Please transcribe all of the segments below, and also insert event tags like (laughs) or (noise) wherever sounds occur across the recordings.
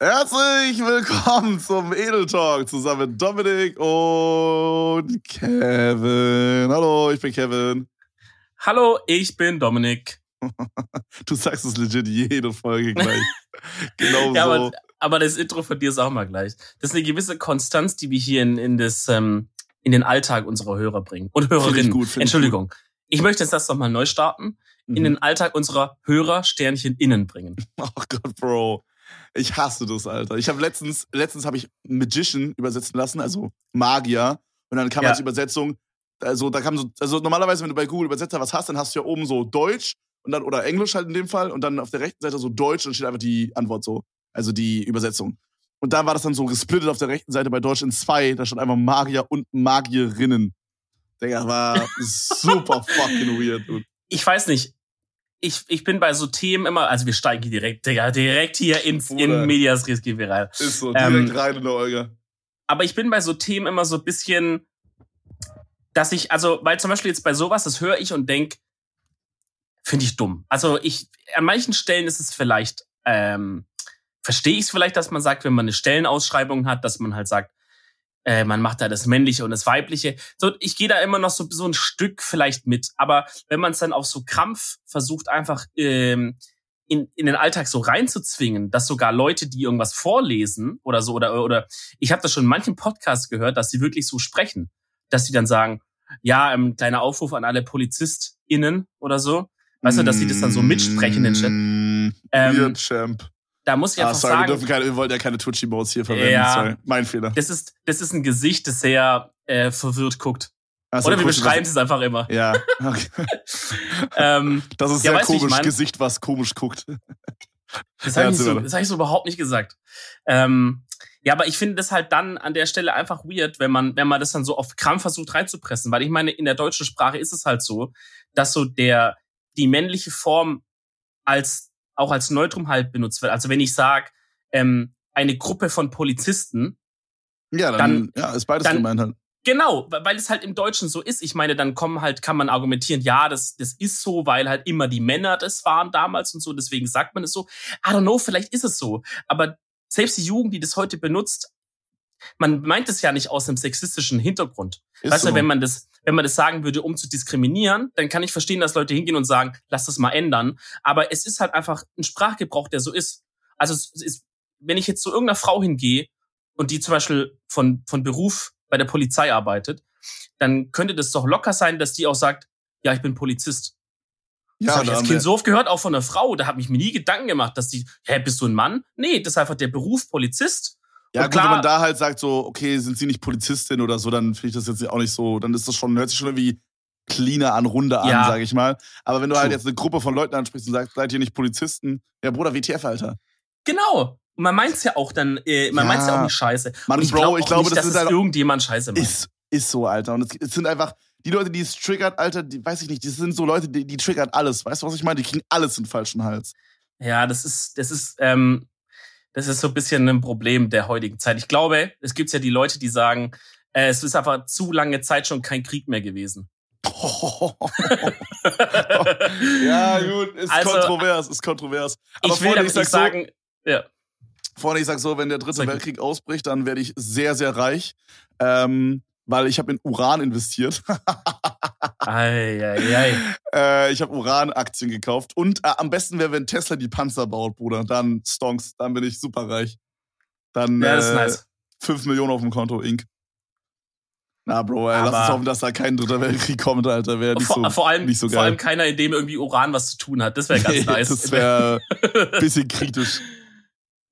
Herzlich willkommen zum Edel Talk zusammen mit Dominik und Kevin. Hallo, ich bin Kevin. Hallo, ich bin Dominik. (laughs) du sagst es legit jede Folge gleich. (laughs) genau ja, so. Aber, aber, das Intro von dir ist auch mal gleich. Das ist eine gewisse Konstanz, die wir hier in, in, das, ähm, in den Alltag unserer Hörer bringen. Und Hörerinnen. Ich gut, Entschuldigung. Ich, gut. ich möchte jetzt das doch mal neu starten. Mhm. In den Alltag unserer Hörer Sternchen innen bringen. (laughs) Oh Gott, Bro. Ich hasse das, Alter. Ich habe letztens, letztens habe ich Magician übersetzen lassen, also Magier. Und dann kam ja. als Übersetzung, also da kam so, also normalerweise, wenn du bei Google Übersetzer was hast, dann hast du ja oben so Deutsch und dann, oder Englisch halt in dem Fall, und dann auf der rechten Seite so Deutsch und steht einfach die Antwort so, also die Übersetzung. Und da war das dann so gesplittet auf der rechten Seite bei Deutsch in zwei, da stand einfach Magier und Magierinnen. Digga, war (laughs) super fucking weird, dude. Ich weiß nicht, ich, ich bin bei so Themen immer, also wir steigen hier direkt, Digga, direkt hier ins in Medias Res gehen wir rein. Ist so, direkt ähm, rein in der Olga. Aber ich bin bei so Themen immer so ein bisschen, dass ich, also, weil zum Beispiel jetzt bei sowas, das höre ich und denk, finde ich dumm. Also ich, an manchen Stellen ist es vielleicht, ähm, verstehe ich es vielleicht, dass man sagt, wenn man eine Stellenausschreibung hat, dass man halt sagt, äh, man macht da das Männliche und das Weibliche. So, ich gehe da immer noch so, so ein Stück vielleicht mit. Aber wenn man es dann auf so Krampf versucht, einfach ähm, in, in den Alltag so reinzuzwingen, dass sogar Leute, die irgendwas vorlesen oder so, oder, oder ich habe das schon in manchen Podcasts gehört, dass sie wirklich so sprechen, dass sie dann sagen, ja, ein ähm, kleiner Aufruf an alle PolizistInnen oder so. Weißt du, dass sie das dann so mitsprechen, den Chat. Mm, ähm, Champ. Da muss ich ah, einfach sorry, sagen. Wir, dürfen keine, wir wollten ja keine Twitchy-Modes hier verwenden. Ja, sorry. Mein Fehler. Das ist, das ist ein Gesicht, das sehr äh, verwirrt guckt. So, Oder wir beschreiben es einfach immer. Ja. Okay. (laughs) ähm, das ist ja, sehr komisch. Ich Gesicht, was komisch guckt. Das habe ich, so, hab ich so überhaupt nicht gesagt. Ähm, ja, aber ich finde das halt dann an der Stelle einfach weird, wenn man, wenn man das dann so auf Krampf versucht reinzupressen. Weil ich meine, in der deutschen Sprache ist es halt so, dass so der, die männliche Form als auch als Neutrum halt benutzt wird. Also wenn ich sage, ähm, eine Gruppe von Polizisten, ja, dann, dann ja, ist beides dann, gemeint halt. Genau, weil es halt im Deutschen so ist. Ich meine, dann kommen halt, kann man argumentieren, ja, das, das ist so, weil halt immer die Männer das waren damals und so, deswegen sagt man es so. I don't know, vielleicht ist es so. Aber selbst die Jugend, die das heute benutzt, man meint es ja nicht aus einem sexistischen Hintergrund. Ist weißt so. du, wenn man das, wenn man das sagen würde, um zu diskriminieren, dann kann ich verstehen, dass Leute hingehen und sagen, lass das mal ändern. Aber es ist halt einfach ein Sprachgebrauch, der so ist. Also ist, wenn ich jetzt zu irgendeiner Frau hingehe und die zum Beispiel von, von Beruf bei der Polizei arbeitet, dann könnte das doch locker sein, dass die auch sagt, ja, ich bin Polizist. Ja, das habe ich als Kind so oft gehört, auch von einer Frau. Da habe ich mir nie Gedanken gemacht, dass die, hä, bist du ein Mann? Nee, das ist einfach der Beruf Polizist. Ja, gut, klar, wenn man da halt sagt, so, okay, sind sie nicht Polizistin oder so, dann finde ich das jetzt auch nicht so, dann ist das schon, hört sich schon irgendwie cleaner an, runder an, ja. sage ich mal. Aber wenn du halt jetzt eine Gruppe von Leuten ansprichst und sagst, seid ihr nicht Polizisten? Ja, Bruder, WTF, Alter. Genau. Und man meint's ja auch dann, äh, man ja. meint's ja auch nicht scheiße. Mann, ich, Bro, glaub ich glaube, nicht, das dass ist halt irgendjemand scheiße meint. Ist, ist so, Alter. Und es, es, sind einfach, die Leute, die es triggert, Alter, die, weiß ich nicht, die sind so Leute, die, die triggern alles. Weißt du, was ich meine? Die kriegen alles in den falschen Hals. Ja, das ist, das ist, ähm, das ist so ein bisschen ein Problem der heutigen Zeit. Ich glaube, es gibt ja die Leute, die sagen, äh, es ist einfach zu lange Zeit schon kein Krieg mehr gewesen. (laughs) ja, gut, ist also, kontrovers, ist kontrovers. Aber ich will damit nicht sagen, so, ja. Vorne, ich sag so, wenn der dritte Weltkrieg ausbricht, dann werde ich sehr, sehr reich. Ähm, weil ich habe in Uran investiert. (laughs) ei, ei, ei. Äh, ich habe Uran-Aktien gekauft. Und äh, am besten wäre, wenn Tesla die Panzer baut, Bruder. Dann Stonks, dann bin ich super reich. Dann ja, das äh, nice. 5 Millionen auf dem Konto, Inc. Na, Bro, ey, lass uns hoffen, dass da kein dritter Weltkrieg kommt, Alter. Wäre nicht, vor, so, vor allem, nicht so geil. Vor allem keiner, in dem irgendwie Uran was zu tun hat. Das wäre ganz (laughs) nice. Das wäre ein (laughs) bisschen kritisch.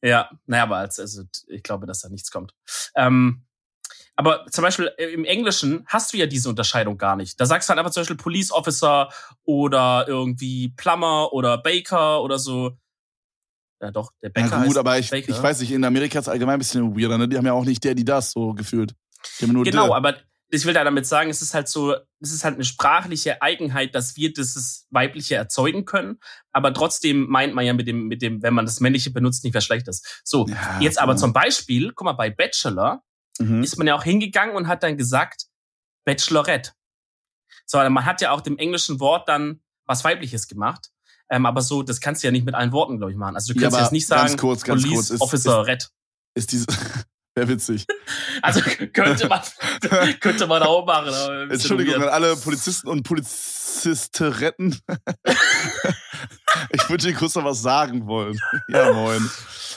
Ja, naja, aber als, also ich glaube, dass da nichts kommt. Ähm, aber zum Beispiel äh, im Englischen hast du ja diese Unterscheidung gar nicht. Da sagst du halt einfach zum Beispiel Police Officer oder irgendwie Plumber oder Baker oder so. Ja, doch, der Bäcker. Ja, gut, aber ich, ich weiß nicht, in Amerika ist es allgemein ein bisschen weirder, ne? Die haben ja auch nicht der, die das so gefühlt. genau, der. aber ich will da damit sagen, es ist halt so, es ist halt eine sprachliche Eigenheit, dass wir dieses Weibliche erzeugen können, aber trotzdem meint man ja mit dem, mit dem, wenn man das Männliche benutzt, nicht was Schlechtes. So, ja, jetzt aber zum Beispiel, guck mal, bei Bachelor mhm. ist man ja auch hingegangen und hat dann gesagt, Bachelorette. So, man hat ja auch dem englischen Wort dann was Weibliches gemacht. Ähm, aber so, das kannst du ja nicht mit allen Worten, glaube ich, machen. Also du kannst ja, jetzt nicht sagen, ganz kurz, ganz Police kurz, ist, Officer ist, Red. Ist diese, (laughs) Wäre witzig. (laughs) Also könnte man, (laughs) könnte man auch machen. Entschuldigung an alle Polizisten und Polizisteretten. Ich würde dir kurz noch was sagen wollen. (laughs) Ja, moin.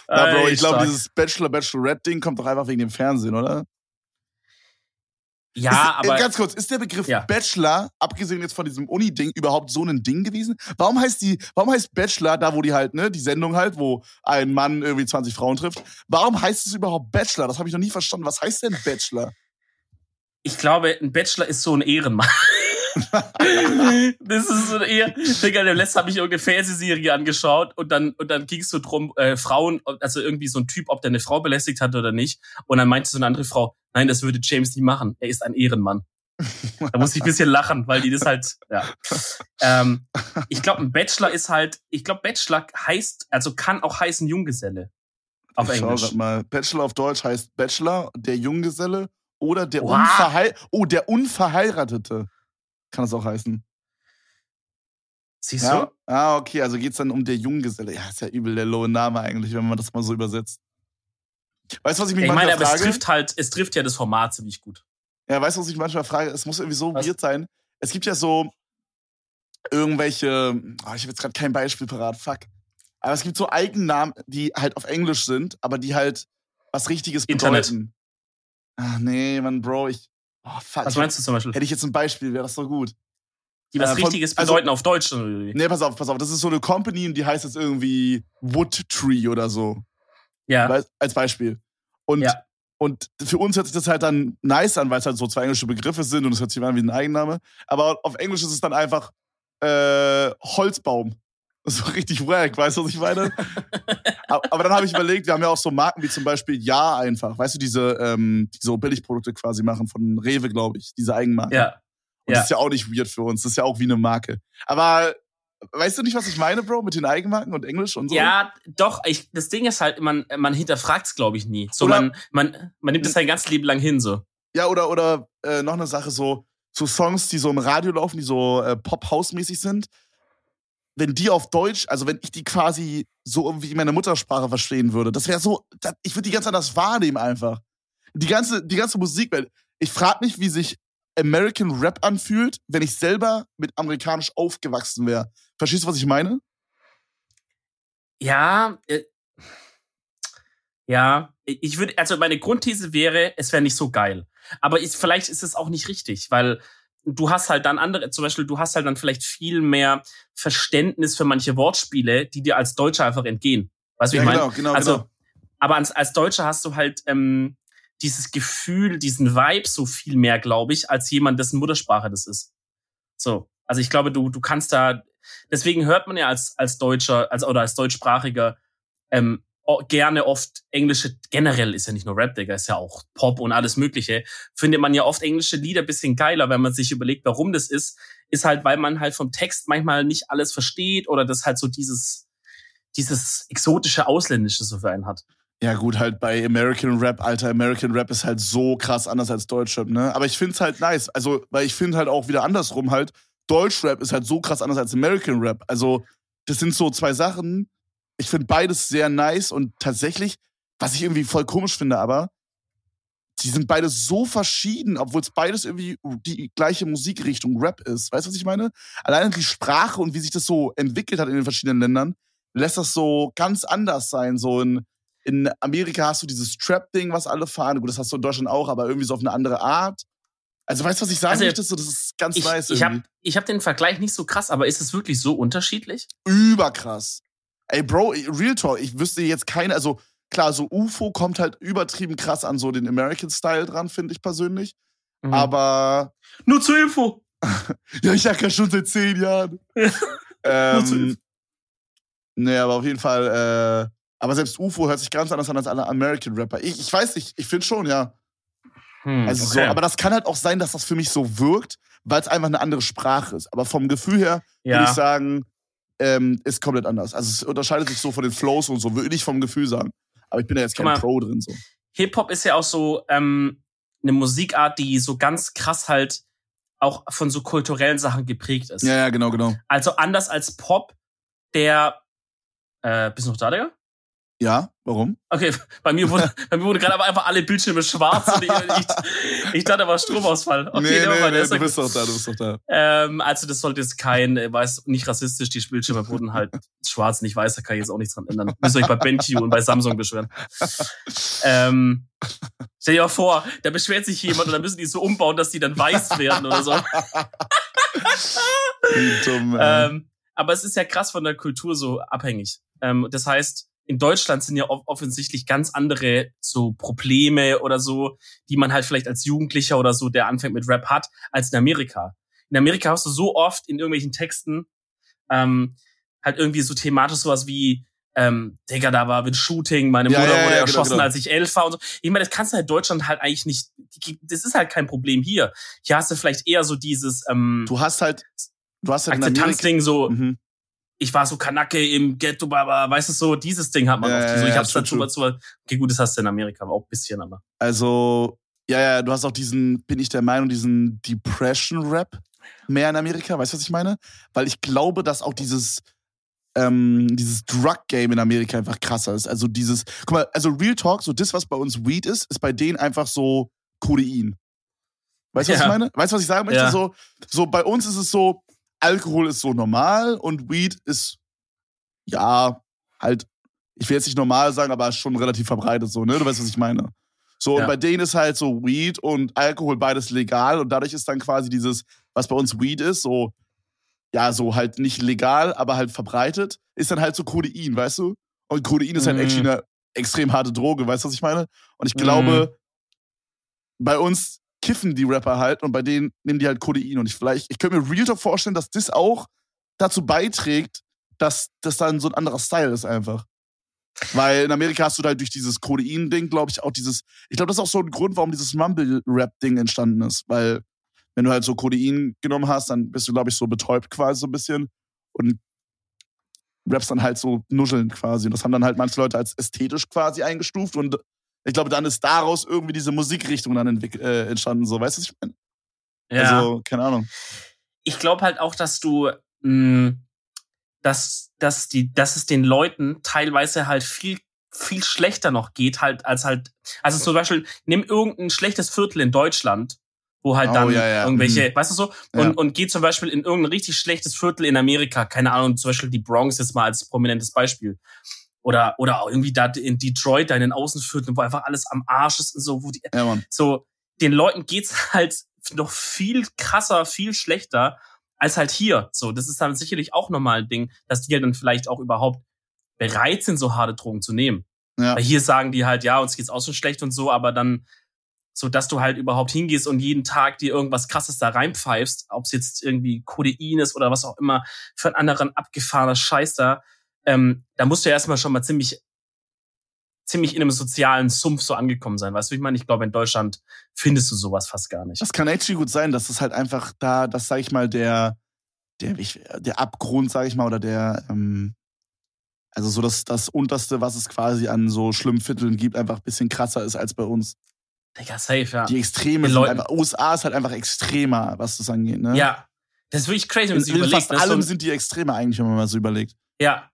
Na, Bro, ich glaube, dieses Bachelor-Bachelorette-Ding kommt doch einfach wegen dem Fernsehen, oder? Ja, ist, aber. Ganz kurz, ist der Begriff ja. Bachelor, abgesehen jetzt von diesem Uni-Ding, überhaupt so ein Ding gewesen? Warum heißt die, warum heißt Bachelor, da wo die halt, ne, die Sendung halt, wo ein Mann irgendwie 20 Frauen trifft, warum heißt es überhaupt Bachelor? Das habe ich noch nie verstanden. Was heißt denn Bachelor? Ich glaube, ein Bachelor ist so ein Ehrenmann. (laughs) das ist so eher, Digga, der letzte habe ich irgendeine Fernsehserie angeschaut und dann, und dann ging es so drum, äh, Frauen, also irgendwie so ein Typ, ob der eine Frau belästigt hat oder nicht. Und dann meinte so eine andere Frau, nein, das würde James nie machen. Er ist ein Ehrenmann. da muss ich ein bisschen lachen, weil die das halt, ja. Ähm, ich glaube, ein Bachelor ist halt, ich glaube, Bachelor heißt, also kann auch heißen Junggeselle. Auf ich Englisch. Schau mal. Bachelor auf Deutsch heißt Bachelor, der Junggeselle oder der, wow. Oh, der Unverheiratete kann das auch heißen. Siehst ja? du? Ah, okay, also geht es dann um der Junggeselle. Ja, ist ja übel der lowe Name eigentlich, wenn man das mal so übersetzt. Weißt du, was ich mich ich manchmal meine, frage? es trifft halt, es trifft ja das Format ziemlich gut. Ja, weißt du, was ich manchmal frage? Es muss irgendwie so was? weird sein. Es gibt ja so irgendwelche, oh, ich habe jetzt gerade kein Beispiel parat, fuck. Aber es gibt so Eigennamen, die halt auf Englisch sind, aber die halt was Richtiges Internet. bedeuten. Ach nee, Mann, Bro, ich. Oh, fuck. Was meinst du zum Beispiel? Hätte ich jetzt ein Beispiel, wäre das so gut. Die was äh, Richtiges also, bedeuten auf Deutsch. Nee, pass auf, pass auf. Das ist so eine Company und die heißt jetzt irgendwie Wood Tree oder so. Ja. Als Beispiel. Und, ja. und für uns hört sich das halt dann nice an, weil es halt so zwei englische Begriffe sind und es hört sich an wie ein Eigenname. Aber auf Englisch ist es dann einfach äh, Holzbaum. So richtig wack, weißt du, was ich meine? (laughs) aber dann habe ich überlegt, wir haben ja auch so Marken wie zum Beispiel Ja einfach, weißt du, diese, ähm, die so Billigprodukte quasi machen von Rewe, glaube ich, diese Eigenmarken. Ja. Und ja. das ist ja auch nicht weird für uns, das ist ja auch wie eine Marke. Aber weißt du nicht, was ich meine, Bro, mit den Eigenmarken und Englisch und so? Ja, doch. Ich, das Ding ist halt, man, man hinterfragt es, glaube ich, nie. So, oder, man, man, man nimmt es sein ganzes Leben lang hin, so. Ja, oder, oder äh, noch eine Sache, so, so Songs, die so im Radio laufen, die so äh, Pop-House-mäßig sind wenn die auf Deutsch, also wenn ich die quasi so wie meine Muttersprache verstehen würde, das wäre so, das, ich würde die ganz anders wahrnehmen einfach. Die ganze, die ganze Musikwelt. Ich frage mich, wie sich American Rap anfühlt, wenn ich selber mit amerikanisch aufgewachsen wäre. Verstehst du, was ich meine? Ja, äh, ja, ich würde, also meine Grundthese wäre, es wäre nicht so geil. Aber ich, vielleicht ist es auch nicht richtig, weil du hast halt dann andere, zum Beispiel, du hast halt dann vielleicht viel mehr Verständnis für manche Wortspiele, die dir als Deutscher einfach entgehen. Weißt du, ja, ich meine? Genau, genau, also, genau. Aber als, als Deutscher hast du halt ähm, dieses Gefühl, diesen Vibe so viel mehr, glaube ich, als jemand, dessen Muttersprache das ist. So. Also ich glaube, du, du kannst da, deswegen hört man ja als, als Deutscher, als, oder als Deutschsprachiger, ähm, gerne oft englische, generell ist ja nicht nur Rap, Digga, ist ja auch Pop und alles Mögliche, findet man ja oft englische Lieder bisschen geiler, wenn man sich überlegt, warum das ist, ist halt, weil man halt vom Text manchmal nicht alles versteht oder das halt so dieses, dieses exotische Ausländische so für einen hat. Ja, gut, halt bei American Rap, alter American Rap ist halt so krass anders als Deutschrap, ne? Aber ich find's halt nice. Also, weil ich finde halt auch wieder andersrum halt, Deutschrap ist halt so krass anders als American Rap. Also, das sind so zwei Sachen, ich finde beides sehr nice und tatsächlich, was ich irgendwie voll komisch finde, aber die sind beide so verschieden, obwohl es beides irgendwie die gleiche Musikrichtung Rap ist. Weißt du, was ich meine? Alleine die Sprache und wie sich das so entwickelt hat in den verschiedenen Ländern, lässt das so ganz anders sein. So in, in Amerika hast du dieses Trap-Ding, was alle fahren. Gut, das hast du in Deutschland auch, aber irgendwie so auf eine andere Art. Also weißt du, was ich sagen also, möchte? So, das ist ganz ich, nice. Ich habe ich hab den Vergleich nicht so krass, aber ist es wirklich so unterschiedlich? Überkrass. Ey, Bro, Real Talk, ich wüsste jetzt keine, also klar, so UFO kommt halt übertrieben krass an so den American Style dran, finde ich persönlich. Mhm. Aber. Nur zur Info. (laughs) ja, ich ja schon seit zehn Jahren. (laughs) ähm, Nee, aber auf jeden Fall, äh, aber selbst UFO hört sich ganz anders an als alle American Rapper. Ich, ich weiß nicht, ich finde schon, ja. Hm, Also okay. so, aber das kann halt auch sein, dass das für mich so wirkt, weil es einfach eine andere Sprache ist. Aber vom Gefühl her würde ja. ich sagen, ähm, ist komplett anders. Also es unterscheidet sich so von den Flows und so, würde ich vom Gefühl sagen. Aber ich bin da jetzt kein mal. Pro drin. So. Hip-Hop ist ja auch so ähm, eine Musikart, die so ganz krass halt auch von so kulturellen Sachen geprägt ist. Ja, ja, genau, genau. Also anders als Pop, der äh, bist du noch da, Digga? Ja, warum? Okay, bei mir wurde, (laughs) bei mir wurde gerade aber einfach alle Bildschirme schwarz und ich, ich, ich dachte, da war Stromausfall. Okay, nee, nee, nee, du bist doch da, du bist doch da. Ähm, also das sollte jetzt kein, äh, weiß nicht rassistisch, die Bildschirme wurden halt schwarz, nicht weiß, da kann ich jetzt auch nichts dran ändern. Müsst ihr euch bei BenQ und bei Samsung beschweren. Ähm, stell dir mal vor, da beschwert sich jemand und dann müssen die so umbauen, dass die dann weiß werden oder so. Wie (laughs) dumm. Ähm, aber es ist ja krass von der Kultur so abhängig. Ähm, das heißt, in Deutschland sind ja off- offensichtlich ganz andere so Probleme oder so, die man halt vielleicht als Jugendlicher oder so, der anfängt mit Rap hat, als in Amerika. In Amerika hast du so oft in irgendwelchen Texten ähm, halt irgendwie so thematisch sowas wie ähm, Digga, da war ein Shooting, meine Ja, Mutter ja, wurde ja, erschossen, genau, genau. als ich elf war und so. Ich meine, das kannst du halt in Deutschland halt eigentlich nicht, das ist halt kein Problem hier. Hier hast du vielleicht eher so dieses ähm, du hast halt, du hast halt Akzeptanzding, so, mhm. Ich war so Kanacke im Ghetto, aber weißt du so, dieses Ding hat man Ja, oft. so, ich ja, hab's dazu, true. dazu, okay, gut, das hast du in Amerika, aber auch ein bisschen, aber. also, ja, ja, du hast auch diesen, bin ich der Meinung, diesen Depression-Rap mehr in Amerika, weißt du, was ich meine? Weil ich glaube, dass auch dieses, ähm, dieses Drug-Game in Amerika einfach krasser ist. Also dieses, guck mal, also Real Talk, so das, was bei uns Weed ist, ist bei denen einfach so Codein. Weißt du, was Ja. ich meine? Weißt du, was ich sagen möchte? Ja. So, so bei uns ist es so, Alkohol ist so normal und Weed ist, ja, halt, ich will jetzt nicht normal sagen, aber schon relativ verbreitet so, ne? Du weißt, was ich meine. So, und Ja. bei denen ist halt so Weed und Alkohol beides legal und dadurch ist dann quasi dieses, was bei uns Weed ist, so, ja, so halt nicht legal, aber halt verbreitet, ist dann halt so Codein, weißt du? Und Codein ist halt Mhm. actually eine extrem harte Droge, weißt du, was ich meine? Und ich glaube, bei uns kiffen die Rapper halt und bei denen nehmen die halt Codein. Und ich vielleicht, ich könnte mir Real Talk vorstellen, dass das auch dazu beiträgt, dass das dann so ein anderer Style ist einfach. Weil in Amerika hast du halt durch dieses Codein-Ding, glaube ich, auch dieses, ich glaube, das ist auch so ein Grund, warum dieses Mumble-Rap-Ding entstanden ist. Weil, wenn du halt so Codein genommen hast, dann bist du, glaube ich, so betäubt quasi so ein bisschen und rappst dann halt so nuscheln quasi. Und das haben dann halt manche Leute als ästhetisch quasi eingestuft und ich glaube, dann ist daraus irgendwie diese Musikrichtung dann äh, entstanden, so, weißt du, was ich meine? Ja. Also, keine Ahnung. ich glaube halt auch, dass du, mh, dass, dass die, dass es den Leuten teilweise halt viel, viel schlechter noch geht, halt, als halt, also zum Beispiel, nimm irgendein schlechtes Viertel in Deutschland, wo halt Oh, dann ja, ja. irgendwelche, weißt du so, und, Ja. und geh zum Beispiel in irgendein richtig schlechtes Viertel in Amerika, keine Ahnung, zum Beispiel die Bronx jetzt mal als prominentes Beispiel. Oder, oder auch irgendwie da in Detroit, da in den Außenvierteln, wo einfach alles am Arsch ist und so, wo die, Ja, so, den Leuten geht's (laughs) halt noch viel krasser, viel schlechter als halt hier. So, das ist dann sicherlich auch nochmal ein Ding, dass die halt dann vielleicht auch überhaupt bereit sind, so harte Drogen zu nehmen. Ja. Weil hier sagen die halt, ja, uns geht's auch schon schlecht und so, aber dann, so dass du halt überhaupt hingehst und jeden Tag dir irgendwas krasses da reinpfeifst, ob es jetzt irgendwie Codein ist oder was auch immer, für einen anderen abgefahrener Scheiß da, ähm, da musst du ja erstmal schon mal ziemlich, ziemlich in einem sozialen Sumpf so angekommen sein. Weißt du, ich meine? Ich glaube, in Deutschland findest du sowas fast gar nicht. Das kann actually gut sein, dass es halt einfach da, das sag ich mal, der, der, der Abgrund, sag ich mal, oder der, ähm, also so das, das Unterste, was es quasi an so schlimmen Vierteln gibt, einfach ein bisschen krasser ist als bei uns. Digga, safe, ja. Die Extreme Den sind Leuten- einfach, USA ist halt einfach extremer, was das angeht, ne? Ja. Das ist wirklich crazy, wenn man sich überlegt. fast ne? So allem ein- sind die Extreme eigentlich, wenn man mal so überlegt. Ja.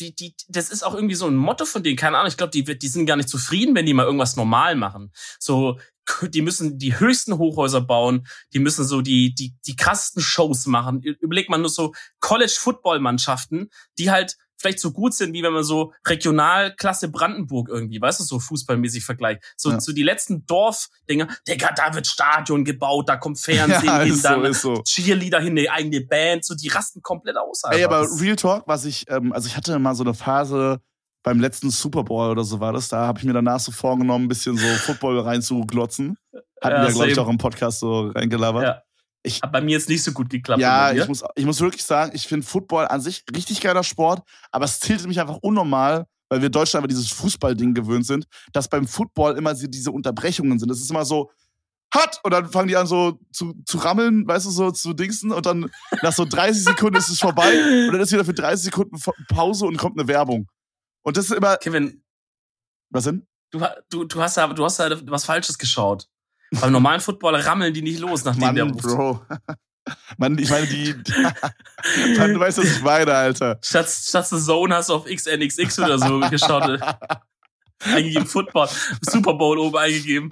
Die, die, das ist auch irgendwie so ein Motto von denen, keine Ahnung. Ich glaube, die, die sind gar nicht zufrieden, wenn die mal irgendwas normal machen. So, die müssen die höchsten Hochhäuser bauen, die müssen so die, die, die krassesten Shows machen. Überlegt man nur so College-Football-Mannschaften, die halt vielleicht so gut sind, wie wenn man so Regionalklasse Brandenburg irgendwie, weißt du, so fußballmäßig vergleicht. So, Ja. so die letzten Dorfdinger, Digga, da wird Stadion gebaut, da kommt Fernsehen (laughs) Ja, hin, ist so, dann ist so. Cheerleader hin, eine eigene Band, so die rasten komplett aus. Ey, einfach. aber Real Talk, was ich, ähm, also ich hatte mal so eine Phase beim letzten Super Bowl oder so war das, da habe ich mir danach so vorgenommen, ein bisschen so Football reinzuglotzen. Hatten Ja, wir, glaube ich, auch im Podcast so reingelabert. Ja. Ich, Hat bei mir jetzt nicht so gut geklappt. Ja, ich muss, ich muss wirklich sagen, ich finde Football an sich richtig geiler Sport, aber es tiltet mich einfach unnormal, weil wir Deutschland aber dieses Fußballding gewöhnt sind, dass beim Football immer diese Unterbrechungen sind. Das ist immer so, hat! Und dann fangen die an so zu, zu rammeln, weißt du, so zu dingsen und dann nach so 30 Sekunden ist es vorbei und dann ist wieder für 30 Sekunden Pause und kommt eine Werbung. Und das ist immer. Kevin. Was denn? Du, du, du hast ja, du hast ja was Falsches geschaut. Beim normalen Football rammeln die nicht los, nachdem Mann, der Bro. (laughs) Mann, ich meine, die. (laughs) Mann, du weißt, was ich meine, Alter. Statt, statt The Zone hast du auf XNXX oder so geschaut (laughs) eingegeben, Football, Super Bowl oben eingegeben.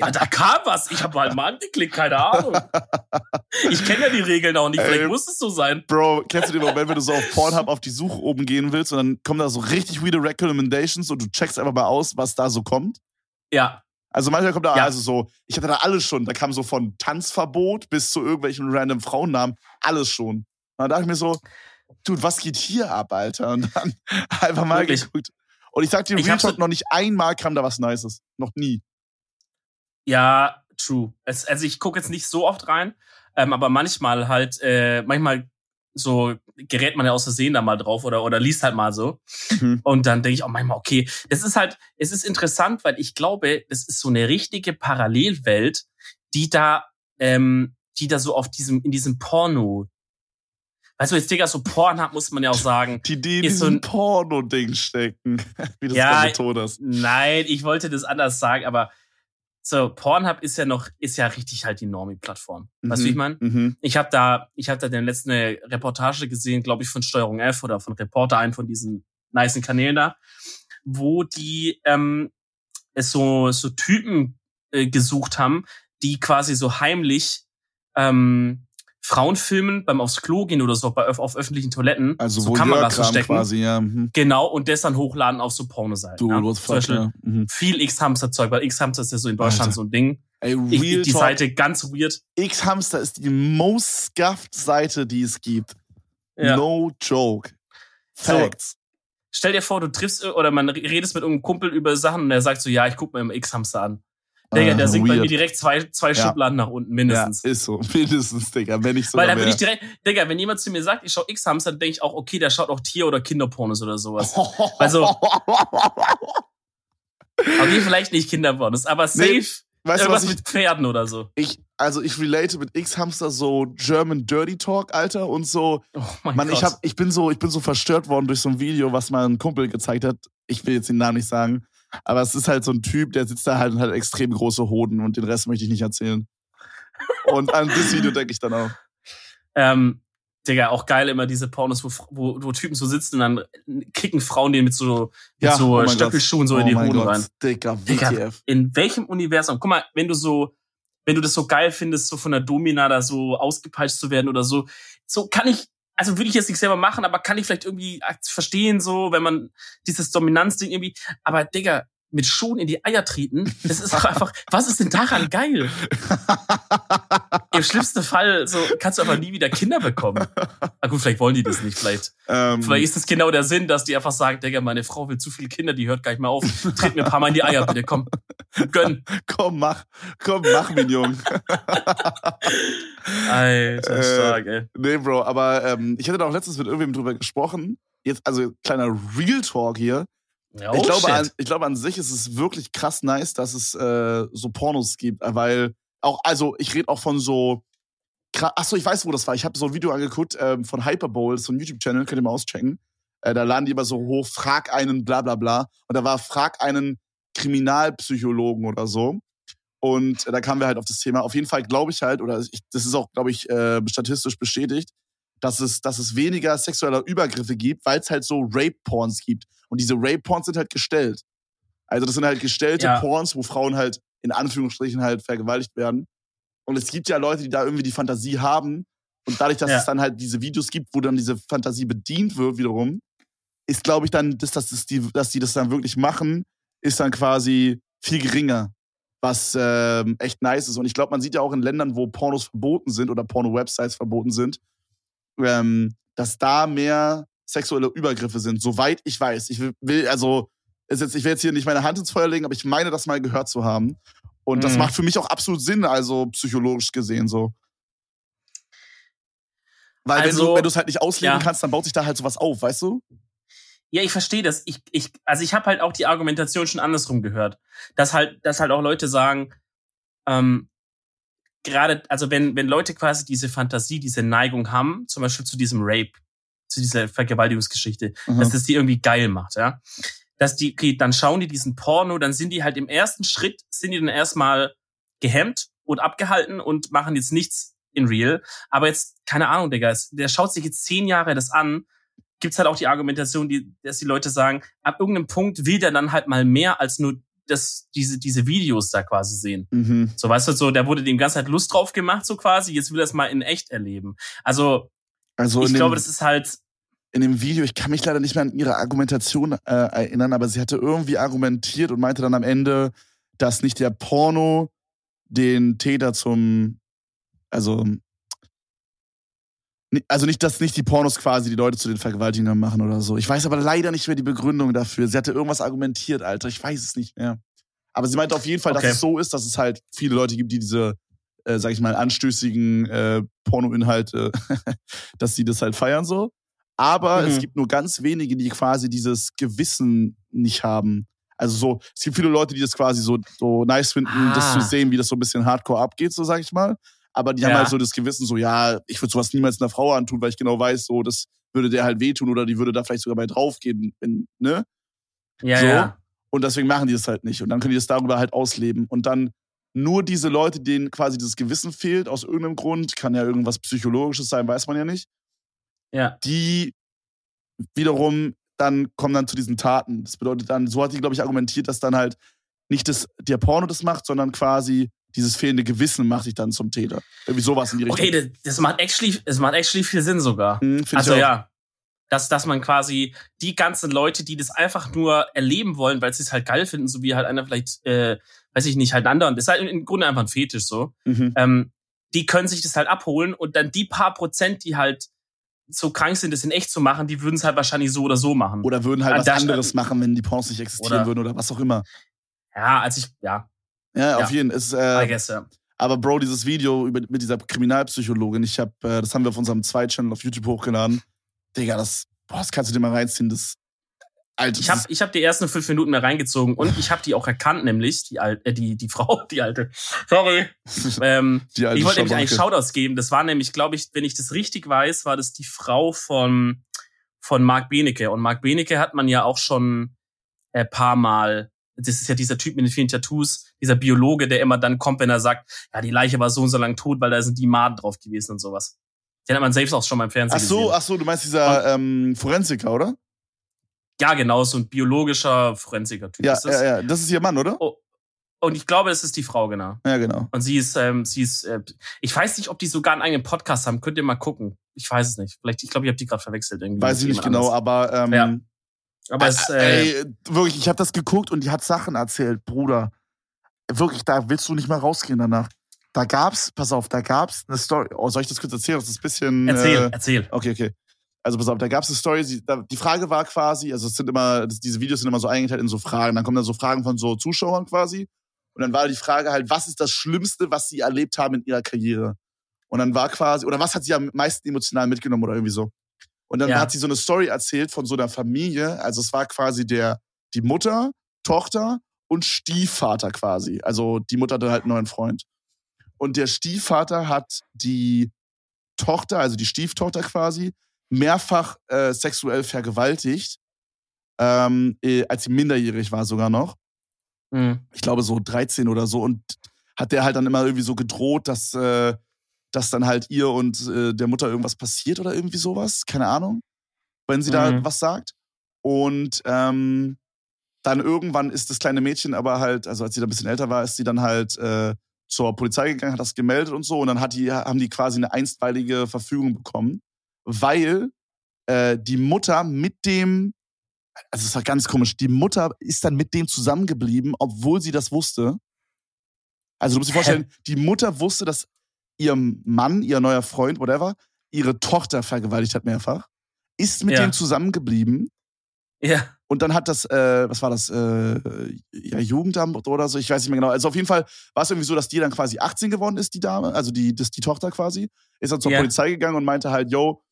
Ja, da kam was. Ich habe halt mal angeklickt, keine Ahnung. Ich kenne ja die Regeln auch nicht, vielleicht Ey, muss es so sein. Bro, kennst du den Moment, wenn du so auf Pornhub auf die Suche oben gehen willst und dann kommen da so richtig weirde Recommendations und du checkst einfach mal aus, was da so kommt? Ja. Also manchmal kommt da, ja. also so, ich hatte da alles schon. Da kam so von Tanzverbot bis zu irgendwelchen random Frauennamen, alles schon. Und dann dachte ich mir so, Dude, was geht hier ab, Alter? Und dann (laughs) einfach mal Wirklich? geguckt. Und ich sag dir, Real Talk, noch nicht einmal kam da was Nices. Noch nie. Ja, true. Es, also ich gucke jetzt nicht so oft rein, ähm, aber manchmal halt, äh, manchmal so gerät man ja aus Versehen da mal drauf oder, oder liest halt mal so. Mhm. Und dann denke ich auch manchmal, okay, das ist halt, es ist interessant, weil ich glaube, es ist so eine richtige Parallelwelt, die da, ähm, die da so auf diesem, in diesem Porno Weißt du, jetzt Digga, so Pornhub muss man ja auch sagen. Die, die in diesem so ein Porno-Ding stecken, (laughs) wie du ja, betont hast. Nein, ich wollte das anders sagen, aber so, Pornhub ist ja noch, ist ja richtig halt die Normie-Plattform. Mhm. Weißt du, wie ich meine? Mhm. Ich habe da, ich habe da den letzten Reportage gesehen, glaube ich, von Steuerung F oder von Reporter, einen von diesen nicen Kanälen da, wo die ähm, es so, so Typen äh, gesucht haben, die quasi so heimlich ähm, Frauen filmen beim aufs Klo gehen oder so bei auf öffentlichen Toiletten also so Kameras verstecken quasi ja mhm. genau und das dann hochladen auf so Pornoseiten du, ja? Zum Beispiel ja. mhm. viel X Hamster Zeug weil X Hamster ist ja so in Deutschland Alter. so ein Ding Ey, ich, die talk. Seite ganz weird X Hamster ist die most scuffed Seite die es gibt ja. no joke Facts so. Stell dir vor, du triffst oder man redest mit einem Kumpel über Sachen und er sagt so, ja, ich guck mir im X-Hamster an. Digga, der sinkt bei mir direkt zwei, zwei ja. Schubladen nach unten, mindestens. Ja, ist so. (laughs) Mindestens, Digga. Wenn ich so. Weil dann würde ich direkt, Digga, wenn jemand zu mir sagt, ich schau X-Hamster, dann denke ich auch, okay, der schaut auch Tier- oder Kinderpornos oder sowas. (laughs) also. okay, vielleicht nicht Kinderpornos, aber safe. Nee, weißt irgendwas du, was mit Pferden oder so. Ich, also ich relate mit X-Hamster so German Dirty Talk, Alter, und so. Oh mein Mann, Gott. ich hab, ich bin so, ich bin so verstört worden durch so ein Video, was mal ein Kumpel gezeigt hat. Ich will jetzt den Namen nicht sagen. Aber es ist halt so ein Typ, der sitzt da halt und hat extrem große Hoden und den Rest möchte ich nicht erzählen. Und an das Video denke ich dann auch. Ähm, Digga, auch geil immer diese Pornos, wo, wo, wo Typen so sitzen und dann kicken Frauen den mit so, mit ja, so oh Stöckelschuhen so oh in die Hoden rein. Digga, Digga, in welchem Universum? Guck mal, wenn du so, wenn du das so geil findest, so von der Domina da so ausgepeitscht zu werden oder so, so kann ich, also würde ich jetzt nicht selber machen, aber kann ich vielleicht irgendwie verstehen, so, wenn man dieses Dominanzding irgendwie, aber Digga, mit Schuhen in die Eier treten, das ist doch einfach, was ist denn daran geil? Im schlimmsten Fall so kannst du aber nie wieder Kinder bekommen. Na gut, vielleicht wollen die das nicht, vielleicht. Ähm, vielleicht ist das genau der Sinn, dass die einfach sagen, Digga, meine Frau will zu viele Kinder, die hört gar nicht mehr auf. Tritt mir ein paar Mal in die Eier, bitte, komm. Gönn. Komm, mach, komm, mach, mein Junge. Alter, stark, ey. Nee, Bro, aber ähm, ich hatte da auch letztens mit irgendwem drüber gesprochen. Jetzt, also kleiner Real Talk hier. Oh, ich, glaube, an, ich glaube, an sich ist es wirklich krass nice, dass es äh, so Pornos gibt, weil auch, also ich rede auch von so. Achso, ich weiß, wo das war. Ich habe so ein Video angeguckt ähm, von Hyperbowl, so ein YouTube-Channel, könnt ihr mal auschecken. Äh, da laden die immer so hoch, frag einen, bla bla bla. Und da war, frag einen Kriminalpsychologen oder so. Und äh, da kamen wir halt auf das Thema. Auf jeden Fall glaube ich halt, oder ich, das ist auch, glaube ich, äh, statistisch bestätigt, dass es, dass es weniger sexueller Übergriffe gibt, weil es halt so Rape-Porns gibt. Und diese Rape-Porns sind halt gestellt. Also das sind halt gestellte ja. Porns, wo Frauen halt in Anführungsstrichen halt vergewaltigt werden. Und es gibt ja Leute, die da irgendwie die Fantasie haben. Und dadurch, dass ja. es dann halt diese Videos gibt, wo dann diese Fantasie bedient wird wiederum, ist, glaube ich, dann, dass, dass, die, dass die das dann wirklich machen, ist dann quasi viel geringer. Was ähm, echt nice ist. Und ich glaube, man sieht ja auch in Ländern, wo Pornos verboten sind oder Porno-Websites verboten sind, ähm, dass da mehr sexuelle Übergriffe sind, soweit ich weiß. Ich will, also, ist jetzt, ich will jetzt hier nicht meine Hand ins Feuer legen, aber ich meine, das mal gehört zu haben. Und mhm. das macht für mich auch absolut Sinn, also psychologisch gesehen so. Weil Also, wenn du es halt nicht ausleben ja. kannst, dann baut sich da halt sowas auf, weißt du? Ja, ich verstehe das. Ich, ich, also ich habe halt auch die Argumentation schon andersrum gehört, dass halt, dass halt auch Leute sagen, ähm, gerade, also wenn wenn Leute quasi diese Fantasie, diese Neigung haben, zum Beispiel zu diesem Rape, zu dieser Vergewaltigungsgeschichte, Mhm. dass das die irgendwie geil macht, ja, dass die, okay, dann schauen die diesen Porno, dann sind die halt im ersten Schritt sind die dann erstmal gehemmt und abgehalten und machen jetzt nichts in real. Aber jetzt keine Ahnung, Digga, der schaut sich jetzt zehn Jahre das an gibt's halt auch die Argumentation, die, dass die Leute sagen, ab irgendeinem Punkt will der dann halt mal mehr als nur das, diese, diese Videos da quasi sehen. Mhm. So, weißt du, so, der wurde dem ganze Zeit Lust drauf gemacht, so quasi, jetzt will er es mal in echt erleben. Also, Also ich glaube, dem, das ist halt, in dem Video, ich kann mich leider nicht mehr an ihre Argumentation äh, erinnern, aber sie hatte irgendwie argumentiert und meinte dann am Ende, dass nicht der Porno den Täter zum, also also nicht, dass nicht die Pornos quasi die Leute zu den Vergewaltigern machen oder so. Ich weiß aber leider nicht mehr die Begründung dafür. Sie hatte irgendwas argumentiert, Alter. Ich weiß es nicht mehr. Aber sie meinte auf jeden Fall, Okay. dass es so ist, dass es halt viele Leute gibt, die diese, äh, sag ich mal, anstößigen äh, Pornoinhalte, (laughs) dass sie das halt feiern so. Aber Mhm. es gibt nur ganz wenige, die quasi dieses Gewissen nicht haben. Also so, es gibt viele Leute, die das quasi so, so nice finden, das Ah. zu sehen, wie das so ein bisschen hardcore abgeht, so sag ich mal. Aber die haben Ja. halt so das Gewissen, so, ja, ich würde sowas niemals einer Frau antun, weil ich genau weiß, so, das würde der halt wehtun oder die würde da vielleicht sogar bei draufgehen, wenn, ne? ja, so. ja. Und deswegen machen die das halt nicht. Und dann können die das darüber halt ausleben. Und dann nur diese Leute, denen quasi dieses Gewissen fehlt, aus irgendeinem Grund, kann ja irgendwas Psychologisches sein, weiß man ja nicht, Ja, die wiederum dann kommen dann zu diesen Taten. Das bedeutet dann, so hat die, glaube ich, argumentiert, dass dann halt nicht das, der Porno das macht, sondern quasi dieses fehlende Gewissen macht dich dann zum Täter. Irgendwie sowas in die Richtung. okay, das, macht actually, das macht actually viel Sinn sogar. Hm, Also ja, dass, dass man quasi die ganzen Leute, die das einfach nur erleben wollen, weil sie es halt geil finden, so wie halt einer vielleicht, äh, weiß ich nicht, halt ein anderer, das ist halt im Grunde einfach ein Fetisch so, Mhm. ähm, die können sich das halt abholen und dann die paar Prozent, die halt so krank sind, das in echt zu machen, die würden es halt wahrscheinlich so oder so machen. Oder würden halt Ah, was anderes machen, wenn die Pornos nicht existieren Oder- würden oder was auch immer. ja, als ich, ja, Ja, auf Ja. jeden Fall. Es, I Äh, guess, ja. aber Bro, dieses Video über, mit dieser Kriminalpsychologin, ich hab, äh, das haben wir auf unserem Zweit-Channel auf YouTube hochgeladen. Digga, das, boah, das kannst du dir mal reinziehen. Das, Alter, Ich habe ich hab die ersten fünf Minuten mehr reingezogen und ich habe die auch erkannt, nämlich die, Al äh, die, die Frau, die alte. Sorry. (laughs) Ähm, die alte ich wollte nämlich eigentlich. Shoutouts geben. Das war nämlich, glaube ich, wenn ich das richtig weiß, war das die Frau von, von Marc Benecke. Und Marc Benecke hat man ja auch schon ein paar Mal, das ist ja dieser Typ mit den vielen Tattoos, dieser Biologe, der immer dann kommt, wenn er sagt, ja, die Leiche war so und so lang tot, weil da sind die Maden drauf gewesen und sowas. Den hat man selbst auch schon mal im Fernsehen Ach so, gesehen. ach so, du meinst dieser ähm, Forensiker, oder? Ja, genau, so ein biologischer Forensiker-Typ Ja, ja, ja, das ist ihr Mann, oder? Oh, und ich glaube, es ist die Frau, genau. Ja, genau. Und sie ist, ähm, sie ist, äh, ich weiß nicht, ob die sogar einen eigenen Podcast haben. Könnt ihr mal gucken. Ich weiß es nicht. Vielleicht, ich glaube, ich habe die gerade verwechselt irgendwie. Weiß ich nicht genau, anders. aber ähm, Ja. Aber es, äh, ey, wirklich, ich habe das geguckt und die hat Sachen erzählt, Bruder. Wirklich, da willst du nicht mehr rausgehen danach. Da gab's, pass auf, da gab's eine Story. Oh, soll ich das kurz erzählen? Das ist ein bisschen. erzähl, Äh, erzähl. okay, okay. Also pass auf, da gab's eine Story. Sie, da, die Frage war quasi, also es sind immer, diese Videos sind immer so eingeteilt in so Fragen. Dann kommen dann so Fragen von so Zuschauern quasi. Und dann war die Frage halt, was ist das Schlimmste, was sie erlebt haben in ihrer Karriere? Und dann war quasi, oder was hat sie am meisten emotional mitgenommen oder irgendwie so? Und dann Ja. hat sie so eine Story erzählt von so einer Familie. Also es war quasi der, die Mutter, Tochter und Stiefvater quasi. Also die Mutter hatte halt einen neuen Freund. Und der Stiefvater hat die Tochter, also die Stieftochter quasi, mehrfach äh, sexuell vergewaltigt, ähm, äh, als sie minderjährig war sogar noch. Mhm. Ich glaube so 13 oder so. Und hat der halt dann immer irgendwie so gedroht, dass, äh, dass dann halt ihr und äh, der Mutter irgendwas passiert oder irgendwie sowas. Keine Ahnung. Wenn sie da Mhm. was sagt. Und ähm, dann irgendwann ist das kleine Mädchen aber halt, also als sie da ein bisschen älter war, ist sie dann halt äh, zur Polizei gegangen, hat das gemeldet und so. Und dann hat die, haben die quasi eine einstweilige Verfügung bekommen, weil äh, die Mutter mit dem, also es war ganz komisch, die Mutter ist dann mit dem zusammengeblieben, obwohl sie das wusste. Also du musst dir vorstellen, die Mutter wusste, dass ihr Mann, ihr neuer Freund, whatever, ihre Tochter vergewaltigt hat mehrfach, ist mit Ja. dem zusammengeblieben Ja. Und dann hat das, äh, was war das, äh, ja, Jugendamt oder so, ich weiß nicht mehr genau. Also auf jeden Fall war es irgendwie so, dass die dann quasi 18 geworden ist, die Dame, also die, das, die Tochter quasi, ist dann zur Ja. Polizei gegangen und meinte halt, yo,